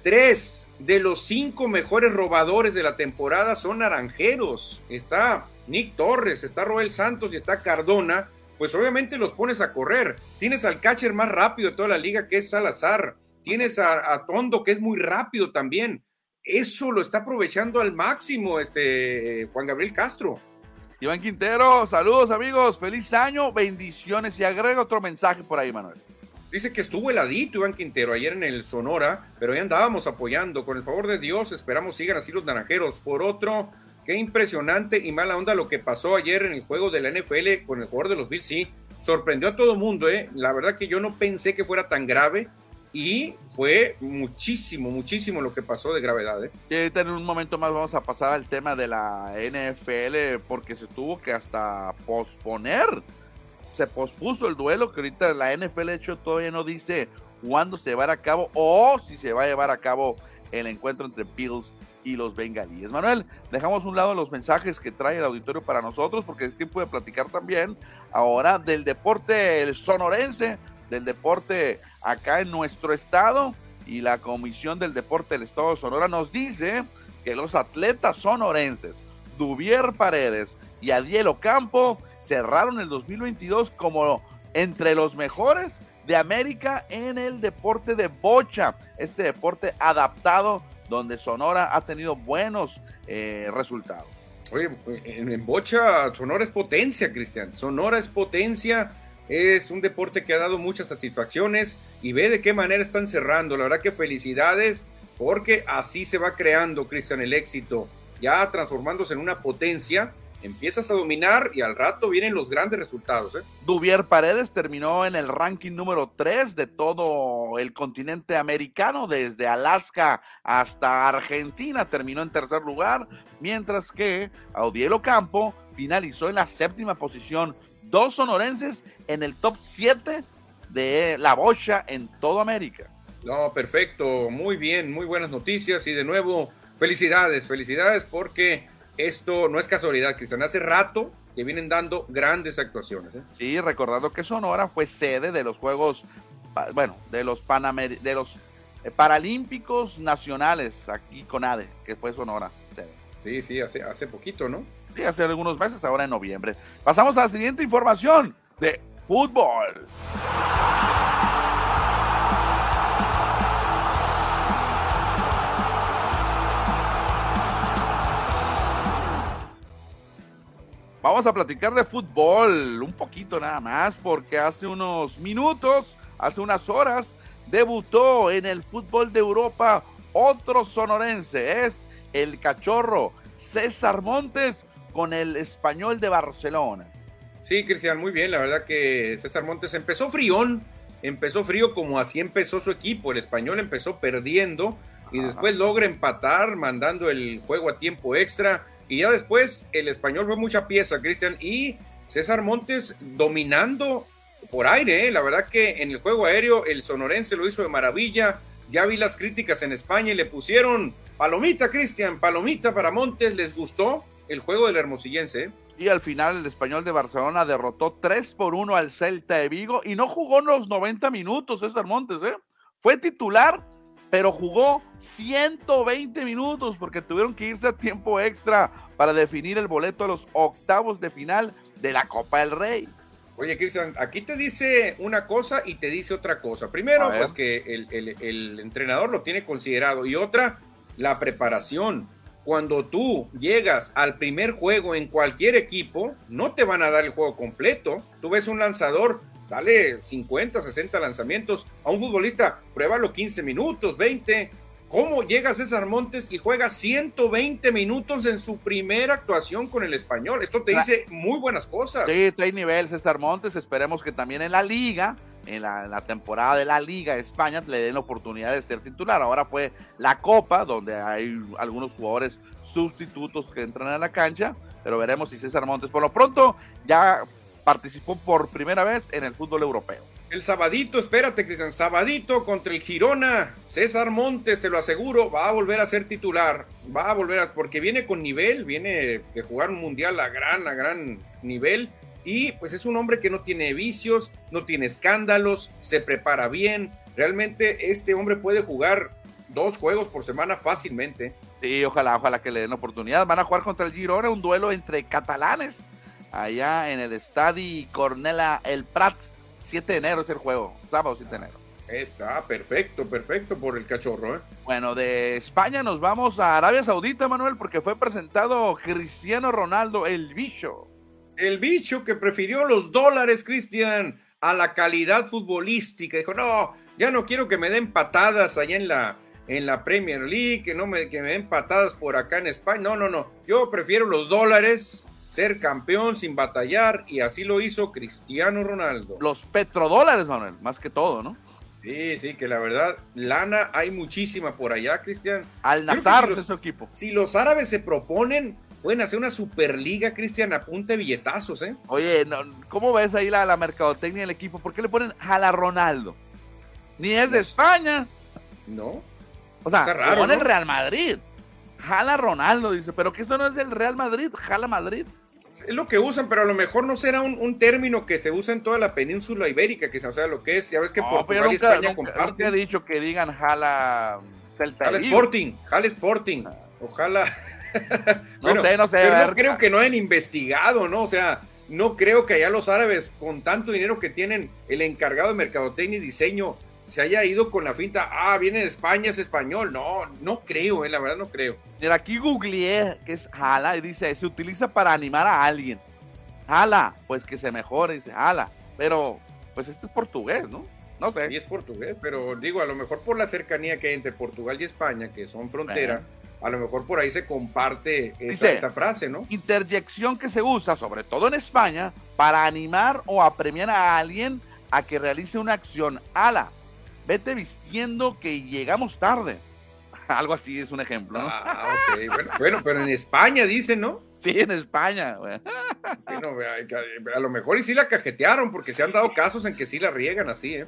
tres de los cinco mejores robadores de la temporada son naranjeros. Está Nick Torres, está Roel Santos y está Cardona. Pues obviamente los pones a correr. Tienes al catcher más rápido de toda la liga que es Salazar. Tienes a, Tondo que es muy rápido también. Eso lo está aprovechando al máximo este Juan Gabriel Castro. Iván Quintero, saludos amigos, feliz año, bendiciones y agrega otro mensaje por ahí, Manuel. Dice que estuvo heladito Iván Quintero ayer en el Sonora, pero ya andábamos apoyando. Con el favor de Dios, esperamos sigan así los naranjeros. Por otro, qué impresionante y mala onda lo que pasó ayer en el juego de la NFL con el jugador de los Bills. Sí, sorprendió a todo mundo, ¿eh? La verdad que yo no pensé que fuera tan grave y fue muchísimo, muchísimo lo que pasó de gravedad. ¿eh? en un momento más vamos a pasar al tema de la NFL porque se tuvo que hasta posponer se pospuso el duelo, que ahorita la NFL de hecho todavía no dice cuándo se va a cabo o si se va a llevar a cabo el encuentro entre Bills y los bengalíes. Manuel, dejamos un lado los mensajes que trae el auditorio para nosotros porque es tiempo de platicar también ahora del deporte el sonorense, del deporte acá en nuestro estado y la Comisión del Deporte del Estado de Sonora nos dice que los atletas sonorenses Duvier Paredes y Adielo Campo cerraron el 2022 como entre los mejores de América en el deporte de bocha, este deporte adaptado donde Sonora ha tenido buenos eh, resultados. Oye, en, bocha Sonora es potencia, Cristian. Sonora es potencia, es un deporte que ha dado muchas satisfacciones y ve de qué manera están cerrando. La verdad que felicidades porque así se va creando, Cristian, el éxito, ya transformándose en una potencia empiezas a dominar y al rato vienen los grandes resultados. ¿eh? Duvier Paredes terminó en el ranking número 3 de todo el continente americano, desde Alaska hasta Argentina, terminó en tercer lugar, mientras que Audielo Campo finalizó en la séptima posición. Dos sonorenses en el top 7 de la bocha en toda América. No, perfecto, muy bien, muy buenas noticias y de nuevo felicidades, felicidades porque esto no es casualidad, Cristian. Hace rato que vienen dando grandes actuaciones. ¿eh? Sí, recordando que Sonora fue sede de los Juegos, bueno, de los, Panamer de los eh, Paralímpicos Nacionales aquí con ADE, que fue Sonora sede. Sí, sí, hace, hace poquito, ¿no? Sí, hace algunos meses, ahora en noviembre. Pasamos a la siguiente información de fútbol. Vamos a platicar de fútbol, un poquito nada más, porque hace unos minutos, hace unas horas, debutó en el fútbol de Europa otro sonorense, es el cachorro César Montes con el español de Barcelona. Sí, Cristian, muy bien, la verdad que César Montes empezó frión, empezó frío como así empezó su equipo, el español empezó perdiendo y después logra empatar mandando el juego a tiempo extra y ya después el español fue mucha pieza, Cristian, y César Montes dominando por aire, ¿eh? la verdad que en el juego aéreo el sonorense lo hizo de maravilla. Ya vi las críticas en España y le pusieron palomita, Cristian, palomita para Montes, les gustó el juego del hermosillense. Y al final el español de Barcelona derrotó 3 por 1 al Celta de Vigo y no jugó los 90 minutos César Montes, ¿eh? Fue titular pero jugó 120 minutos porque tuvieron que irse a tiempo extra para definir el boleto a los octavos de final de la Copa del Rey. Oye, Cristian, aquí te dice una cosa y te dice otra cosa. Primero, pues que el, entrenador lo tiene considerado y otra, la preparación. Cuando tú llegas al primer juego en cualquier equipo, no te van a dar el juego completo. Tú ves un lanzador dale 50, 60 lanzamientos. A un futbolista, pruébalo 15 minutos, 20. ¿Cómo llega César Montes y juega 120 minutos en su primera actuación con el español? Esto te dice muy buenas cosas. Sí, hay nivel César Montes. Esperemos que también en la liga, en la, temporada de la Liga de España, le den la oportunidad de ser titular. Ahora fue la Copa, donde hay algunos jugadores sustitutos que entran a la cancha, pero veremos si César Montes, por lo pronto, ya participó por primera vez en el fútbol europeo. El sabadito, espérate, Cristian, sabadito contra el Girona. César Montes, te lo aseguro, va a volver a ser titular. Va a volver a, porque viene con nivel, viene de jugar un mundial a gran, a gran nivel. Y pues es un hombre que no tiene vicios, no tiene escándalos, se prepara bien. Realmente este hombre puede jugar dos juegos por semana fácilmente. Sí, ojalá, ojalá que le den oportunidad. Van a jugar contra el Girona, un duelo entre catalanes, allá en el Estadi Cornela El Prat. 7 de enero es el juego, sábado 7 de enero. Está perfecto, perfecto por el cachorro. ¿eh? Bueno, de España nos vamos a Arabia Saudita, Manuel, porque fue presentado Cristiano Ronaldo, el bicho. El bicho que prefirió los dólares, Cristian, a la calidad futbolística. Dijo, no, ya no quiero que me den patadas allá en la, en la Premier League, que, no me, que me den patadas por acá en España. No, no, no. Yo prefiero los dólares, ser campeón sin batallar, y así lo hizo Cristiano Ronaldo. Los petrodólares, Manuel, más que todo, ¿no? Sí, sí, que la verdad, lana hay muchísima por allá, Cristian. Al Nazar si de su equipo. Si los árabes se proponen, pueden hacer una superliga, Cristian, a punta de billetazos, ¿eh? Oye, ¿cómo ves ahí la, la mercadotecnia del equipo? ¿Por qué le ponen Jala Ronaldo? Ni es de España. No. O sea, raro, pone el Real Madrid. Jala Ronaldo, dice, pero que eso no es el Real Madrid, jala Madrid es lo que usan, pero a lo mejor no será un, término que se usa en toda la península ibérica, que sea lo que es, ya ves que por Portugal y España comparten. he dicho que digan jala Celta Jala Sporting, jala Sporting, ojalá. no sé, no sé. Pero no creo que no hayan investigado, ¿no? O sea, no creo que allá los árabes, con tanto dinero que tienen, el encargado de mercadotecnia y diseño, se haya ido con la finta, ah, viene de España, es español. No, no creo, eh, la verdad no creo. Mira, aquí googleé que es jala y dice, se utiliza para animar a alguien. Jala, pues que se mejore, dice jala. Pero, pues este es portugués, ¿no? No sé. Sí es portugués, pero digo, a lo mejor por la cercanía que hay entre Portugal y España, que son frontera, a lo mejor por ahí se comparte esa, esa, frase, ¿no? Interjección que se usa, sobre todo en España, para animar o apremiar a alguien a que realice una acción. Ala, vete vistiendo que llegamos tarde. Algo así es un ejemplo. ¿no? Ah, bueno, pero en España dicen, ¿no? Sí, en España. Bueno, a lo mejor y sí la cajetearon, porque se han dado casos en que sí la riegan así, ¿eh?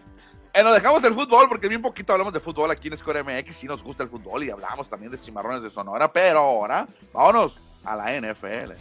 Bueno, dejamos el fútbol porque bien poquito hablamos de fútbol aquí en Score MX. Sí nos gusta el fútbol y hablamos también de cimarrones de Sonora, pero ahora vámonos a la NFL.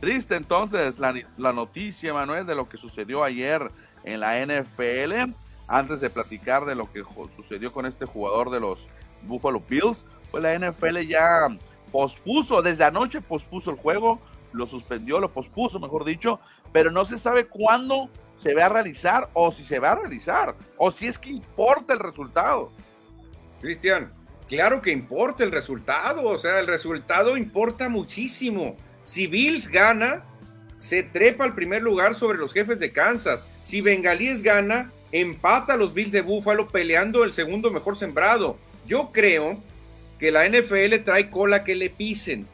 Triste entonces la, noticia, Manuel, de lo que sucedió ayer en la NFL. Antes de platicar de lo que sucedió con este jugador de los Buffalo Bills, pues la NFL ya pospuso, desde anoche pospuso el juego, lo suspendió, lo pospuso, mejor dicho, pero no se sabe cuándo se va a realizar o si se va a realizar o si es que importa el resultado. Cristian, claro que importa el resultado, o sea, el resultado importa muchísimo. Si Bills gana, se trepa al primer lugar sobre los jefes de Kansas. Si Bengalíes gana, empata a los Bills de Buffalo peleando el segundo mejor sembrado. Yo creo que la NFL trae cola que le pisen.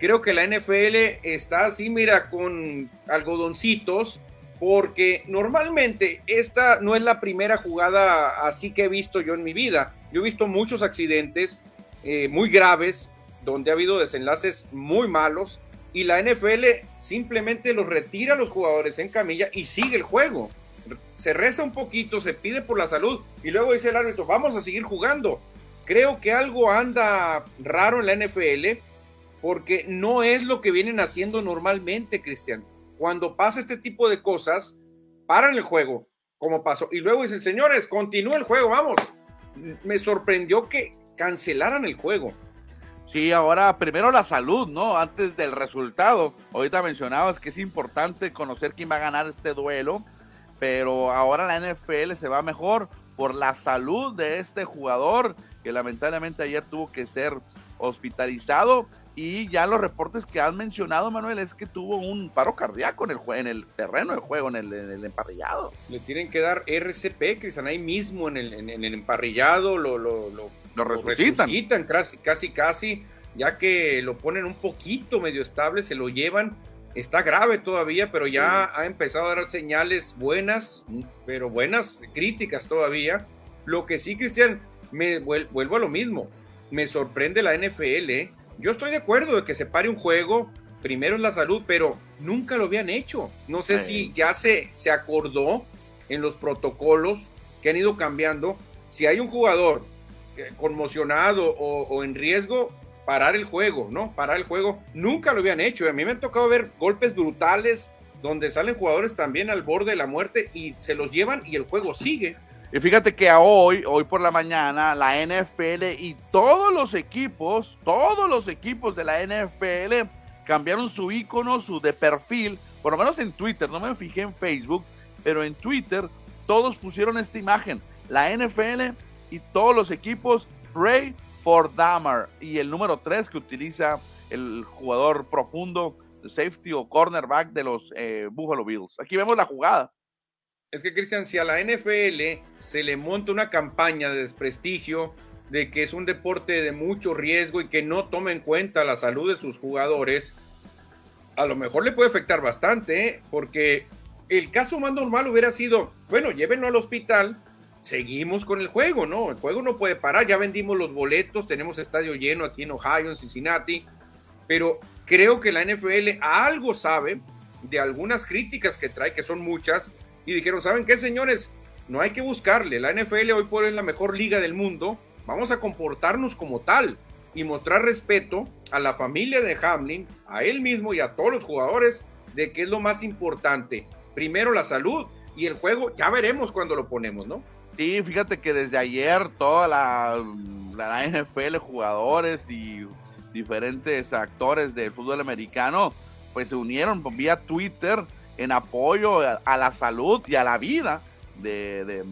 Creo que la NFL está así, mira, con algodoncitos porque normalmente esta no es la primera jugada así que he visto yo en mi vida. Yo he visto muchos accidentes eh, muy graves donde ha habido desenlaces muy malos y la NFL simplemente los retira a los jugadores en camilla y sigue el juego. Se reza un poquito, se pide por la salud y luego dice el árbitro, vamos a seguir jugando. Creo que algo anda raro en la NFL porque no es lo que vienen haciendo normalmente, Cristian cuando pasa este tipo de cosas, paran el juego, como pasó, y luego dicen, señores, continúa el juego, vamos. Me sorprendió que cancelaran el juego. Sí, ahora primero la salud, ¿no? Antes del resultado. Ahorita mencionabas que es importante conocer quién va a ganar este duelo, pero ahora la NFL se va mejor por la salud de este jugador que lamentablemente ayer tuvo que ser hospitalizado y ya los reportes que has mencionado, Manuel, es que tuvo un paro cardíaco en el, en el terreno de juego, en el, emparrillado. Le tienen que dar RCP, Cristian, ahí mismo en el, en, el emparrillado lo, lo, lo, resucitan. casi, casi, casi, ya que lo ponen un poquito medio estable, se lo llevan. Está grave todavía, pero ya ha empezado a dar señales buenas, pero buenas críticas todavía. Lo que sí, Cristian, me vuelvo a lo mismo. Me sorprende la NFL, ¿eh? Yo estoy de acuerdo de que se pare un juego, primero es la salud, pero nunca lo habían hecho. No sé si ya se, se acordó en los protocolos que han ido cambiando. Si hay un jugador eh, conmocionado o, en riesgo, parar el juego, ¿no? Parar el juego. Nunca lo habían hecho. A mí me han tocado ver golpes brutales donde salen jugadores también al borde de la muerte y se los llevan y el juego sigue. Y fíjate que a hoy, hoy por la mañana, la NFL y todos los equipos, todos los equipos de la NFL cambiaron su icono, su de perfil, por lo menos en Twitter, no me fijé en Facebook, pero en Twitter todos pusieron esta imagen, la NFL y todos los equipos Pray for Damar y el número 3 que utiliza el jugador profundo, safety o cornerback de los eh, Buffalo Bills. Aquí vemos la jugada. Es que, Cristian, si a la NFL se le monta una campaña de desprestigio, de que es un deporte de mucho riesgo y que no toma en cuenta la salud de sus jugadores, a lo mejor le puede afectar bastante, ¿eh? porque el caso más normal hubiera sido, bueno, llévenlo al hospital, seguimos con el juego, ¿no? El juego no puede parar, ya vendimos los boletos, tenemos estadio lleno aquí en Ohio, en Cincinnati, pero creo que la NFL algo sabe de algunas críticas que trae, que son muchas, y dijeron, ¿saben qué, señores? No hay que buscarle, la NFL hoy por hoy es la mejor liga del mundo, vamos a comportarnos como tal y mostrar respeto a la familia de Hamlin, a él mismo y a todos los jugadores de que es lo más importante. Primero la salud y el juego, ya veremos cuando lo ponemos, ¿no? Sí, fíjate que desde ayer toda la, la NFL, jugadores y diferentes actores del fútbol americano, pues se unieron vía Twitter en apoyo a, la salud y a la vida de,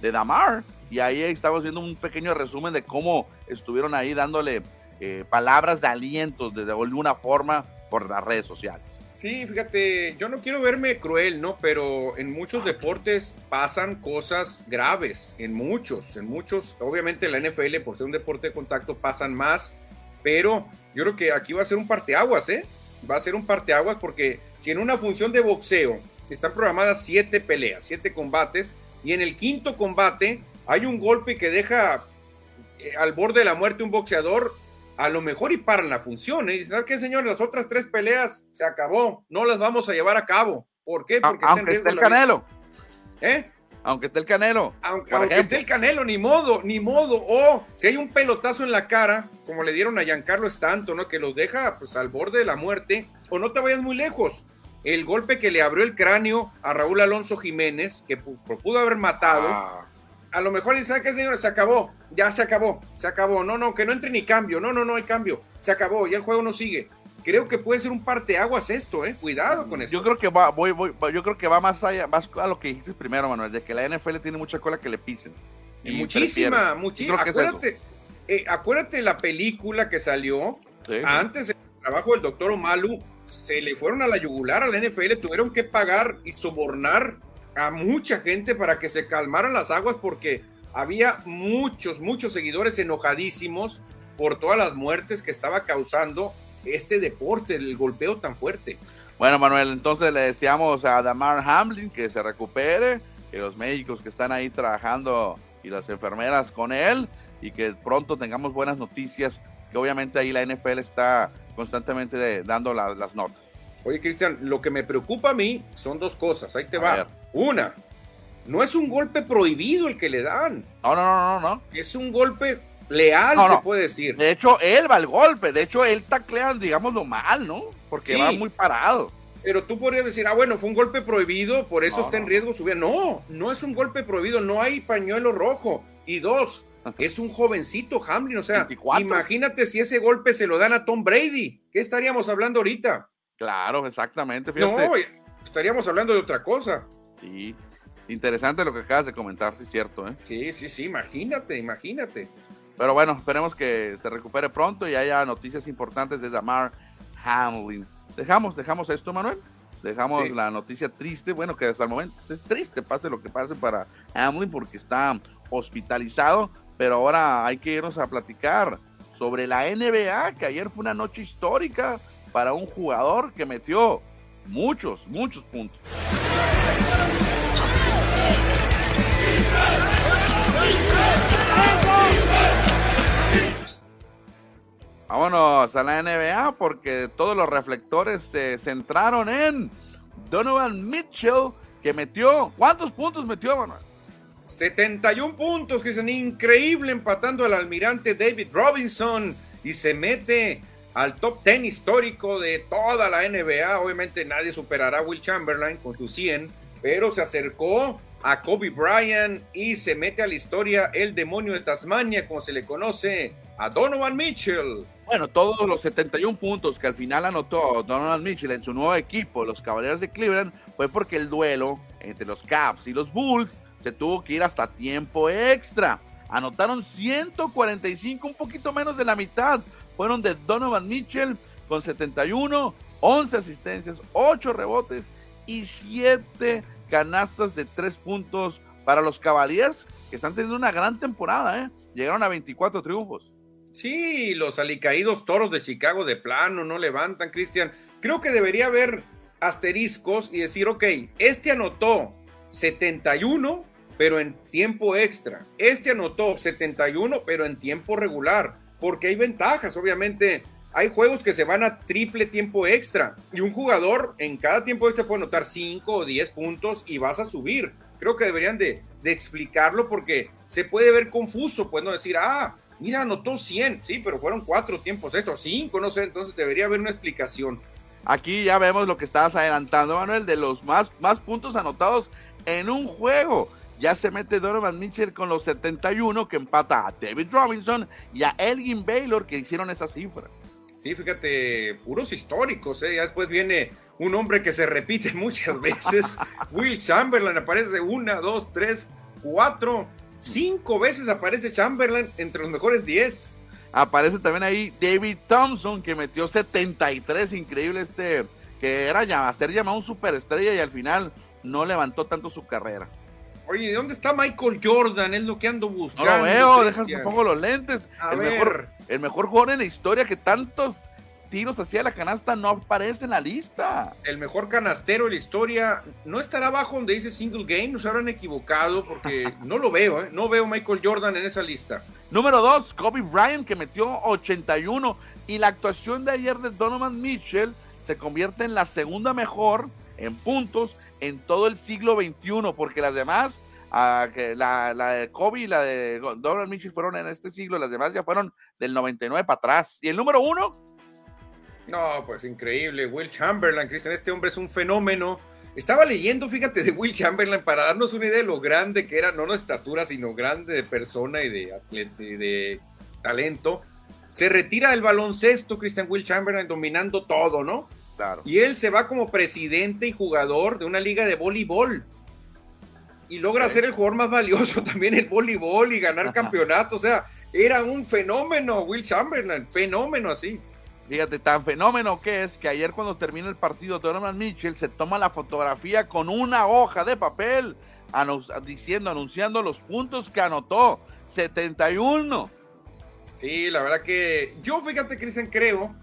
de, Damar. Y ahí estamos viendo un pequeño resumen de cómo estuvieron ahí dándole eh, palabras de aliento de alguna forma por las redes sociales. Sí, fíjate, yo no quiero verme cruel, ¿no? Pero en muchos deportes pasan cosas graves, en muchos, en muchos, obviamente la NFL por ser un deporte de contacto pasan más, pero yo creo que aquí va a ser un parteaguas, ¿eh? Va a ser un parteaguas porque si en una función de boxeo están programadas siete peleas, siete combates, y en el quinto combate hay un golpe que deja eh, al borde de la muerte un boxeador, a lo mejor y paran la función. ¿eh? Y dicen, ¿sabes qué, señor? Las otras tres peleas se acabó, no las vamos a llevar a cabo. ¿Por qué? Porque aunque esté el Canelo. ¿Eh? Aunque esté el Canelo. Aunque, esté el Canelo, ni modo, ni modo. O si hay un pelotazo en la cara, como le dieron a Giancarlo Stanton, ¿no? Que los deja pues al borde de la muerte. O no te vayas muy lejos. El golpe que le abrió el cráneo a Raúl Alonso Jiménez, que pudo haber matado. Ah a lo mejor dice, ¿sabe qué, señores? Se acabó, ya se acabó, se acabó. No, no, que no entre ni cambio. No, no, no hay cambio. Se acabó, ya el juego no sigue. Creo que puede ser un parteaguas esto, ¿eh? Cuidado con eso. Yo creo que va, voy, voy, yo creo que va más allá, más a lo que dijiste primero, Manuel, de que la NFL tiene mucha cola que le pisen. Y muchísima, muchísima. Acuérdate, eh, acuérdate la película que salió antes del trabajo del doctor Omalu, se le fueron a la yugular a la NFL, tuvieron que pagar y sobornar a mucha gente para que se calmaran las aguas porque había muchos, muchos seguidores enojadísimos por todas las muertes que estaba causando este deporte, el golpeo tan fuerte. Bueno, Manuel, entonces le deseamos a Damar Hamlin que se recupere, que los médicos que están ahí trabajando y las enfermeras con él y que pronto tengamos buenas noticias, que obviamente ahí la NFL está constantemente dando las notas. Oye, Cristian, lo que me preocupa a mí son dos cosas. Ahí te va. Una, no es un golpe prohibido el que le dan. No, no, no, no, no. Es un golpe leal, se puede decir. De hecho, él va al golpe. De hecho, él taclea, digámoslo mal, ¿no? Porque va muy parado. Pero tú podrías decir, ah, bueno, fue un golpe prohibido, por eso está en riesgo su vida. No, no es un golpe prohibido, no hay pañuelo rojo. Y dos, es un jovencito Hamlin, o sea, imagínate si ese golpe se lo dan a Tom Brady. ¿Qué estaríamos hablando ahorita? Claro, exactamente. No, estaríamos hablando de otra cosa. Sí, interesante lo que acabas de comentar, sí es cierto. ¿eh? Sí, sí, sí, imagínate, imagínate. Pero bueno, esperemos que se recupere pronto y haya noticias importantes de Damar Hamlin. Dejamos, dejamos esto, Manuel. Dejamos la noticia triste, bueno, que hasta el momento es triste, pase lo que pase para Hamlin porque está hospitalizado, pero ahora hay que irnos a platicar sobre la NBA, que ayer fue una noche histórica para un jugador que metió muchos, muchos puntos. Vámonos a la NBA porque todos los reflectores se centraron en Donovan Mitchell que metió, ¿cuántos puntos metió, Manuel? 71 puntos, que es increíble empatando al almirante David Robinson y se mete al top 10 histórico de toda la NBA. Obviamente nadie superará a Will Chamberlain con sus 100, pero se acercó a Kobe Bryant y se mete a la historia el demonio de Tasmania, como se le conoce, a Donovan Mitchell. Bueno, todos los 71 puntos que al final anotó Donovan Mitchell en su nuevo equipo, los Caballeros de Cleveland, fue porque el duelo entre los Caps y los Bulls se tuvo que ir hasta tiempo extra. Anotaron 145, un poquito menos de la mitad. Fueron de Donovan Mitchell con 71, 11 asistencias, 8 rebotes y 7 canastas de 3 puntos para los Cavaliers, que están teniendo una gran temporada. ¿eh? Llegaron a 24 triunfos. Sí, los alicaídos toros de Chicago de plano no levantan, Cristian. Creo que debería haber asteriscos y decir, ok, este anotó 71, pero en tiempo extra. Este anotó 71, pero en tiempo regular, porque hay ventajas, obviamente. Hay juegos que se van a triple tiempo extra y un jugador en cada tiempo extra puede anotar 5 o 10 puntos y vas a subir. Creo que deberían de, explicarlo porque se puede ver confuso, pues no decir, ah, mira, anotó 100, sí, pero fueron cuatro tiempos extra, cinco, no sé, entonces debería haber una explicación. Aquí ya vemos lo que estabas adelantando, Manuel, de los más, más puntos anotados en un juego. Ya se mete Donovan Mitchell con los 71 que empata a David Robinson y a Elgin Baylor que hicieron esa cifra. Sí, fíjate, puros históricos, ¿eh? Ya después viene un hombre que se repite muchas veces. Will Chamberlain aparece una, dos, tres, cuatro, cinco veces aparece Chamberlain entre los mejores diez. Aparece también ahí David Thompson que metió 73, increíble este, que era ya, ser llamado un superestrella y al final no levantó tanto su carrera. Oye, ¿de dónde está Michael Jordan? Es lo que ando buscando. No lo veo, déjame pongo los lentes. el, Mejor, el mejor jugador en la historia que tantos tiros hacia la canasta no aparece en la lista. El mejor canastero de la historia no estará abajo donde dice single game, no se habrán equivocado porque no lo veo, ¿eh? no veo Michael Jordan en esa lista. Número 2, Kobe Bryant que metió 81 y la actuación de ayer de Donovan Mitchell se convierte en la segunda mejor en puntos en todo el siglo XXI, porque las demás, uh, que la, de Kobe y la de Donovan Mitchell fueron en este siglo, las demás ya fueron del 99 para atrás. Y el número uno. No, pues increíble. Will Chamberlain, Cristian, este hombre es un fenómeno. Estaba leyendo, fíjate, de Will Chamberlain para darnos una idea de lo grande que era, no de estatura, sino grande de persona y de, de, de talento. Se retira del baloncesto, Christian Will Chamberlain, dominando todo, ¿no? Claro. Y él se va como presidente y jugador de una liga de voleibol. Y logra sí. ser el jugador más valioso también en voleibol y ganar campeonato. O sea, era un fenómeno, Will Chamberlain, fenómeno así. Fíjate, tan fenómeno que es que ayer cuando termina el partido, Donovan Mitchell se toma la fotografía con una hoja de papel diciendo, anunciando los puntos que anotó. 71. Sí, la verdad que yo, fíjate, Cristian, creo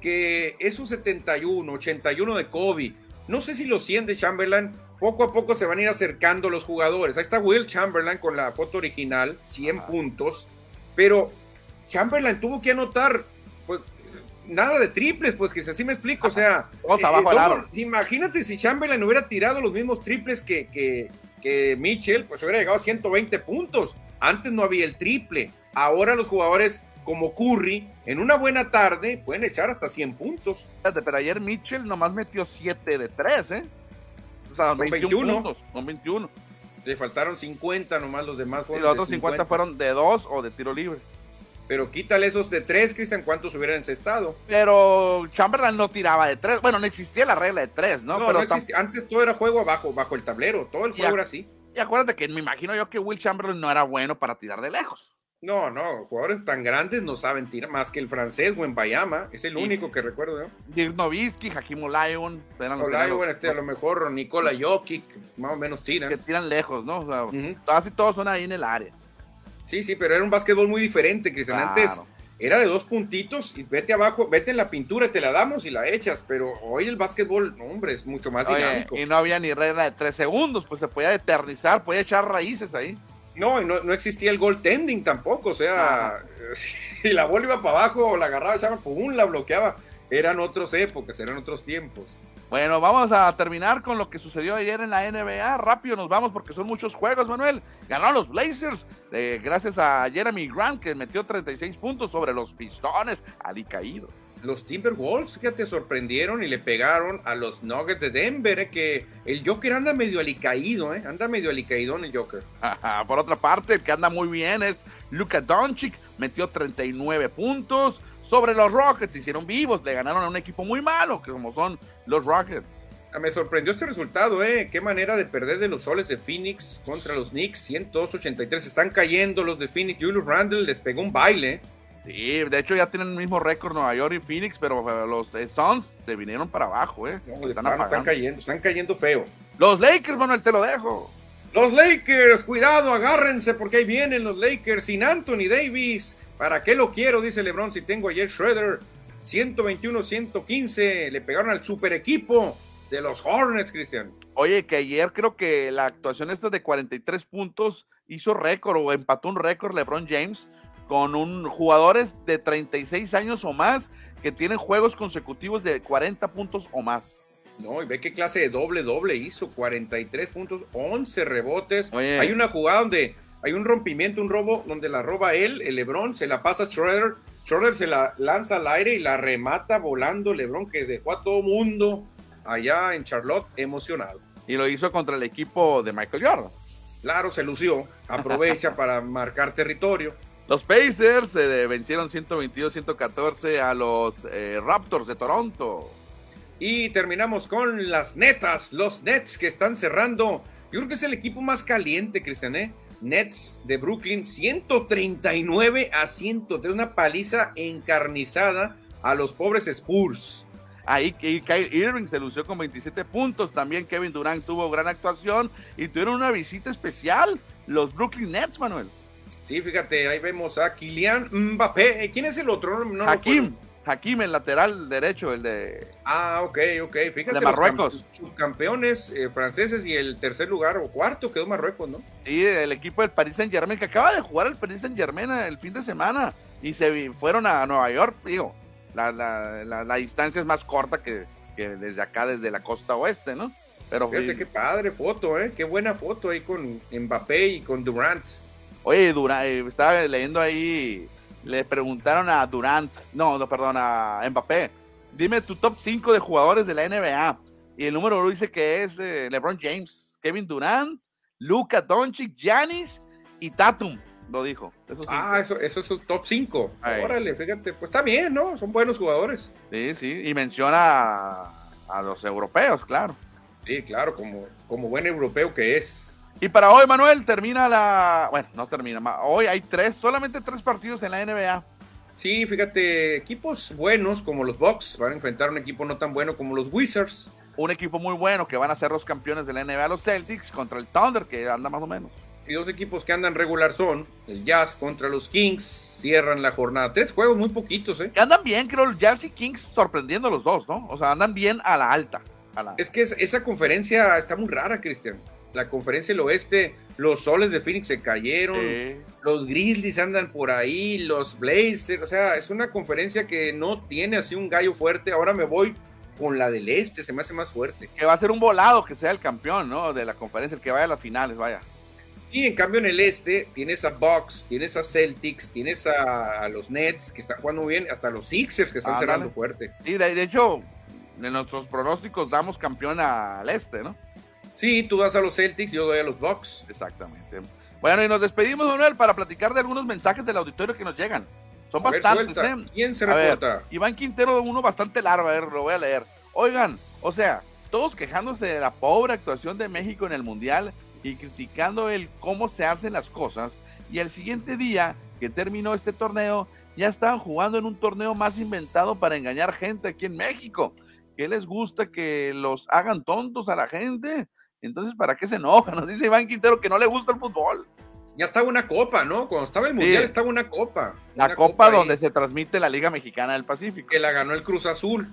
que esos 71, 81 de Kobe, no sé si los 100 de Chamberlain, poco a poco se van a ir acercando los jugadores. Ahí está Will Chamberlain con la foto original, 100 ah. puntos, pero Chamberlain tuvo que anotar pues, nada de triples, pues que así me explico, o sea, eh, abajo no, imagínate si Chamberlain hubiera tirado los mismos triples que, que, que Mitchell, pues hubiera llegado a 120 puntos. Antes no había el triple, ahora los jugadores como Curry, en una buena tarde pueden echar hasta 100 puntos. Pero ayer Mitchell nomás metió 7 de 3, ¿eh? O sea, 21, 21 puntos, con 21. Le faltaron 50 nomás, los demás fueron. Y los otros 50. 50 fueron de 2 o de tiro libre. Pero quítale esos de 3, Cristian, ¿cuántos hubieran encestado? Pero Chamberlain no tiraba de 3. Bueno, no existía la regla de 3, ¿no? no, Pero no Antes todo era juego abajo, bajo el tablero. Todo el juego era así. Y acuérdate que me imagino yo que Will Chamberlain no era bueno para tirar de lejos. No, no, jugadores tan grandes no saben tirar más que el francés o en Bayama, es el único que recuerdo. ¿no? Dirk Nowitzki, Hakim Olajuwon, Olajuwon, este, a lo mejor Nikola Jokic, más o menos tiran. Que tiran lejos, ¿no? O sea, uh -huh. casi todos son ahí en el área. Sí, sí, pero era un básquetbol muy diferente, Cristian. Claro. Antes era de dos puntitos y vete abajo, vete en la pintura, te la damos y la echas, pero hoy el básquetbol, hombre, es mucho más Oye, dinámico. Y no había ni regla de tres segundos, pues se podía eternizar, podía echar raíces ahí. No, no, no, existía el goaltending tampoco, o sea, si la bola iba para abajo o la agarraba, echaba, pum, la bloqueaba. Eran otras épocas, eran otros tiempos. Bueno, vamos a terminar con lo que sucedió ayer en la NBA. Rápido nos vamos porque son muchos juegos, Manuel. Ganaron los Blazers eh, gracias a Jeremy Grant que metió 36 puntos sobre los Pistones alicaídos. Los Timberwolves, que te sorprendieron y le pegaron a los Nuggets de Denver, eh, que el Joker anda medio alicaído, eh, anda medio alicaído en el Joker. Por otra parte, el que anda muy bien es Luka Doncic, metió 39 puntos sobre los Rockets, hicieron vivos, le ganaron a un equipo muy malo, que como son los Rockets. Ah, me sorprendió este resultado, ¿eh? Qué manera de perder de los soles de Phoenix contra los Knicks, 183. Están cayendo los de Phoenix. Julius Randle les pegó un baile. Sí, de hecho ya tienen el mismo récord Nueva York y Phoenix, pero los eh, Suns se vinieron para abajo, ¿eh? están, están, cayendo, están cayendo feo. Los Lakers, Manuel, te lo dejo. Los Lakers, cuidado, agárrense porque ahí vienen los Lakers sin Anthony Davis. ¿Para qué lo quiero? Dice LeBron si tengo ayer Shredder. 121-115. Le pegaron al super equipo de los Hornets, Cristian. Oye, que ayer creo que la actuación esta de 43 puntos hizo récord o empató un récord LeBron James con un jugadores de 36 años o más que tienen juegos consecutivos de 40 puntos o más. No, y ve qué clase de doble doble hizo, 43 puntos, 11 rebotes. Hay una jugada donde hay un rompimiento, un robo donde la roba él, el Lebron, se la pasa a Schroeder, Schroeder se la lanza al aire y la remata volando Lebron, que dejó a todo mundo allá en Charlotte emocionado. Y lo hizo contra el equipo de Michael Jordan. Claro, se lució, aprovecha para marcar territorio. Los Pacers vencieron 122-114 a los eh, Raptors de Toronto. Y terminamos con las netas, los Nets que están cerrando. Yo creo que es el equipo más caliente, Cristian, ¿eh? Nets de Brooklyn, 139 a 103, una paliza encarnizada a los pobres Spurs. Ahí Kyle Irving se lució con 27 puntos. También Kevin Durant tuvo gran actuación y tuvieron una visita especial, los Brooklyn Nets, Manuel. Sí, fíjate, ahí vemos a Kylian Mbappé. ¿Quién es el otro? No, Hakim. Hakim, el lateral derecho, el de. Ah, ok, ok. Fíjate. De Marruecos. Sus campeones eh, franceses y el tercer lugar o cuarto quedó Marruecos, ¿no? Sí, el equipo del Paris Saint Germain, que acaba de jugar el Paris Saint Germain el fin de semana y se fueron a Nueva York. Digo, la, la, la, distancia es más corta que, que, desde acá, desde la costa oeste, ¿no? Pero. Fíjate, qué padre foto, ¿eh? Qué buena foto ahí con Mbappé y con Durant. Oye, Durant, eh, estaba leyendo ahí le preguntaron a Durant, no, no, perdón, a Mbappé, dime tu top 5 de jugadores de la NBA. Y el número uno dice que es eh, LeBron James, Kevin Durant, Luka Doncic, Giannis y Tatum, lo dijo. ah, eso, eso es su top 5. Órale, fíjate, pues está bien, ¿no? Son buenos jugadores. Sí, sí, y menciona a, los europeos, claro. Sí, claro, como, como buen europeo que es. Y para hoy, Manuel, termina la. Bueno, no termina. Hoy hay tres, solamente tres partidos en la NBA. Sí, fíjate, equipos buenos como los Bucks van a enfrentar a un equipo no tan bueno como los Wizards. Un equipo muy bueno que van a ser los campeones de la NBA, los Celtics, contra el Thunder, que anda más o menos. Y dos equipos que andan regular son el Jazz contra los Kings. Cierran la jornada. Tres juegos muy poquitos, ¿eh? Que andan bien, creo, el Jazz y Kings sorprendiendo a los dos, ¿no? O sea, andan bien a la alta. Es que esa conferencia está muy rara, Cristian la conferencia del oeste, los soles de Phoenix se cayeron, los Grizzlies andan por ahí, los Blazers, o sea, es una conferencia que no tiene así un gallo fuerte. Ahora me voy con la del este, se me hace más fuerte. Que va a ser un volado que sea el campeón, ¿no? De la conferencia, el que vaya a las finales, vaya. Y en cambio en el este tienes a Bucks, tienes a Celtics, tienes a, los Nets que están jugando bien, hasta los Sixers que están cerrando fuerte. Sí, de hecho, en nuestros pronósticos damos campeón al este, ¿no? Sí, tú das a los Celtics, yo doy a los Bucks. Exactamente. Bueno, y nos despedimos, Manuel, para platicar de algunos mensajes del auditorio que nos llegan. Son bastantes, ¿eh? ¿Quién se reporta? Iván Quintero, uno bastante largo, a ver, lo voy a leer. Oigan, o sea, todos quejándose de la pobre actuación de México en el Mundial y criticando el cómo se hacen las cosas. Y el siguiente día que terminó este torneo, ya estaban jugando en un torneo más inventado para engañar gente aquí en México. ¿Qué les gusta que los hagan tontos a la gente? Entonces, ¿para qué se enoja? Nos dice Iván Quintero que no le gusta el fútbol. Ya estaba una copa, ¿no? Cuando estaba el Mundial estaba una copa. La copa, donde se transmite la Liga Mexicana del Pacífico. Que la ganó el Cruz Azul.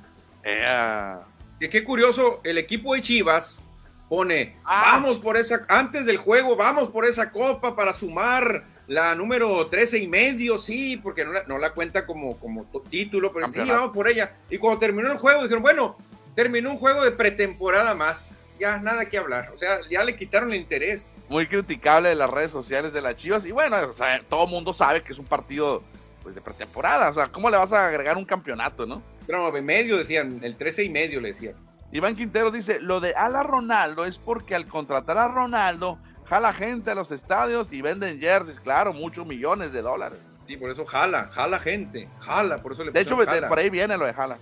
Y qué curioso, el equipo de Chivas pone, ah. vamos por esa, antes del juego, vamos por esa copa para sumar la número 13 y medio, sí, porque no la, no la cuenta como, como título, pero sí, vamos por ella. Y cuando terminó el juego dijeron, bueno, terminó un juego de pretemporada más. Ya nada que hablar. O sea, ya le quitaron el interés. Muy criticable de las redes sociales de las Chivas. Y bueno, o sea, todo el mundo sabe que es un partido pues, de pretemporada. O sea, ¿cómo le vas a agregar un campeonato, no? Pero de medio decían, el 13 y medio le decían. Iván Quintero dice, lo de ala Ronaldo es porque al contratar a Ronaldo, jala gente a los estadios y venden jerseys, claro, muchos millones de dólares. Sí, por eso jala, jala gente, jala, por eso le De hecho, por ahí viene lo de jala.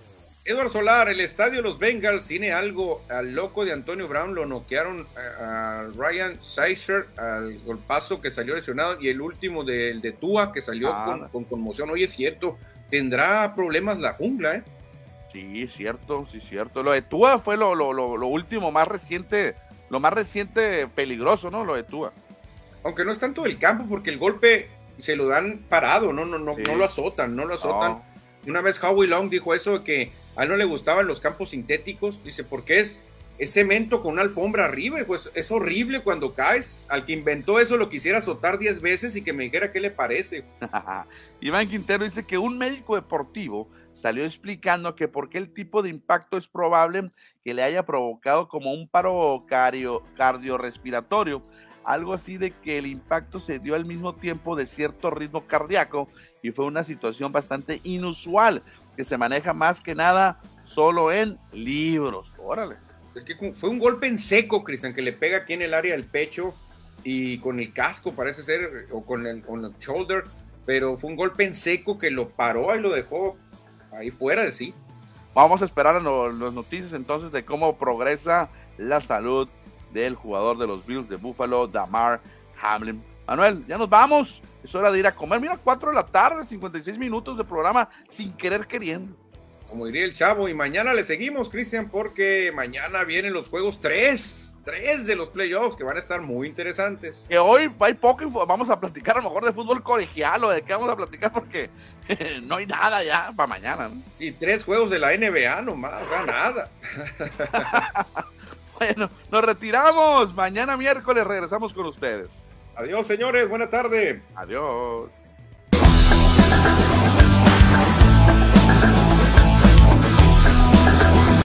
Eduardo Solar, el estadio de los Bengals tiene algo al loco de Antonio Brown, lo noquearon a, Ryan Seisher al golpazo que salió lesionado y el último del de, Tua que salió ah. con, conmoción. Oye, es cierto, tendrá problemas la jungla, ¿eh? Sí, cierto, sí, cierto. Lo de Tua fue lo, lo, lo, último más reciente, lo más reciente peligroso, ¿no? Lo de Tua. Aunque no es tanto el campo, porque el golpe se lo dan parado, no, no, no, no lo azotan, no lo azotan. Una vez Howie Long dijo eso que a él no le gustaban los campos sintéticos, dice, porque es, es cemento con una alfombra arriba, pues es horrible cuando caes. Al que inventó eso lo quisiera azotar 10 veces y que me dijera qué le parece. Iván Quintero dice que un médico deportivo salió explicando que por qué el tipo de impacto es probable que le haya provocado como un paro cardio, cardiorrespiratorio, algo así de que el impacto se dio al mismo tiempo de cierto ritmo cardíaco y fue una situación bastante inusual que se maneja más que nada solo en libros. Órale. Es que fue un golpe en seco, Cristian, que le pega aquí en el área del pecho y con el casco, parece ser, o con el, con el shoulder, pero fue un golpe en seco que lo paró y lo dejó ahí fuera de sí. Vamos a esperar las noticias entonces de cómo progresa la salud del jugador de los Bills de Buffalo, Damar Hamlin. Manuel, ya nos vamos. Es hora de ir a comer. Mira, 4 de la tarde, 56 minutos de programa sin querer queriendo. Como diría el chavo, y mañana le seguimos, Cristian, porque mañana vienen los juegos 3, 3 de los playoffs que van a estar muy interesantes. Que hoy hay poco, vamos a platicar a lo mejor de fútbol colegial o de qué vamos a platicar porque no hay nada ya para mañana. Y tres juegos de la NBA nomás, no nada. Bueno, nos retiramos. Mañana miércoles regresamos con ustedes. Adiós, señores. Buena tarde. Adiós.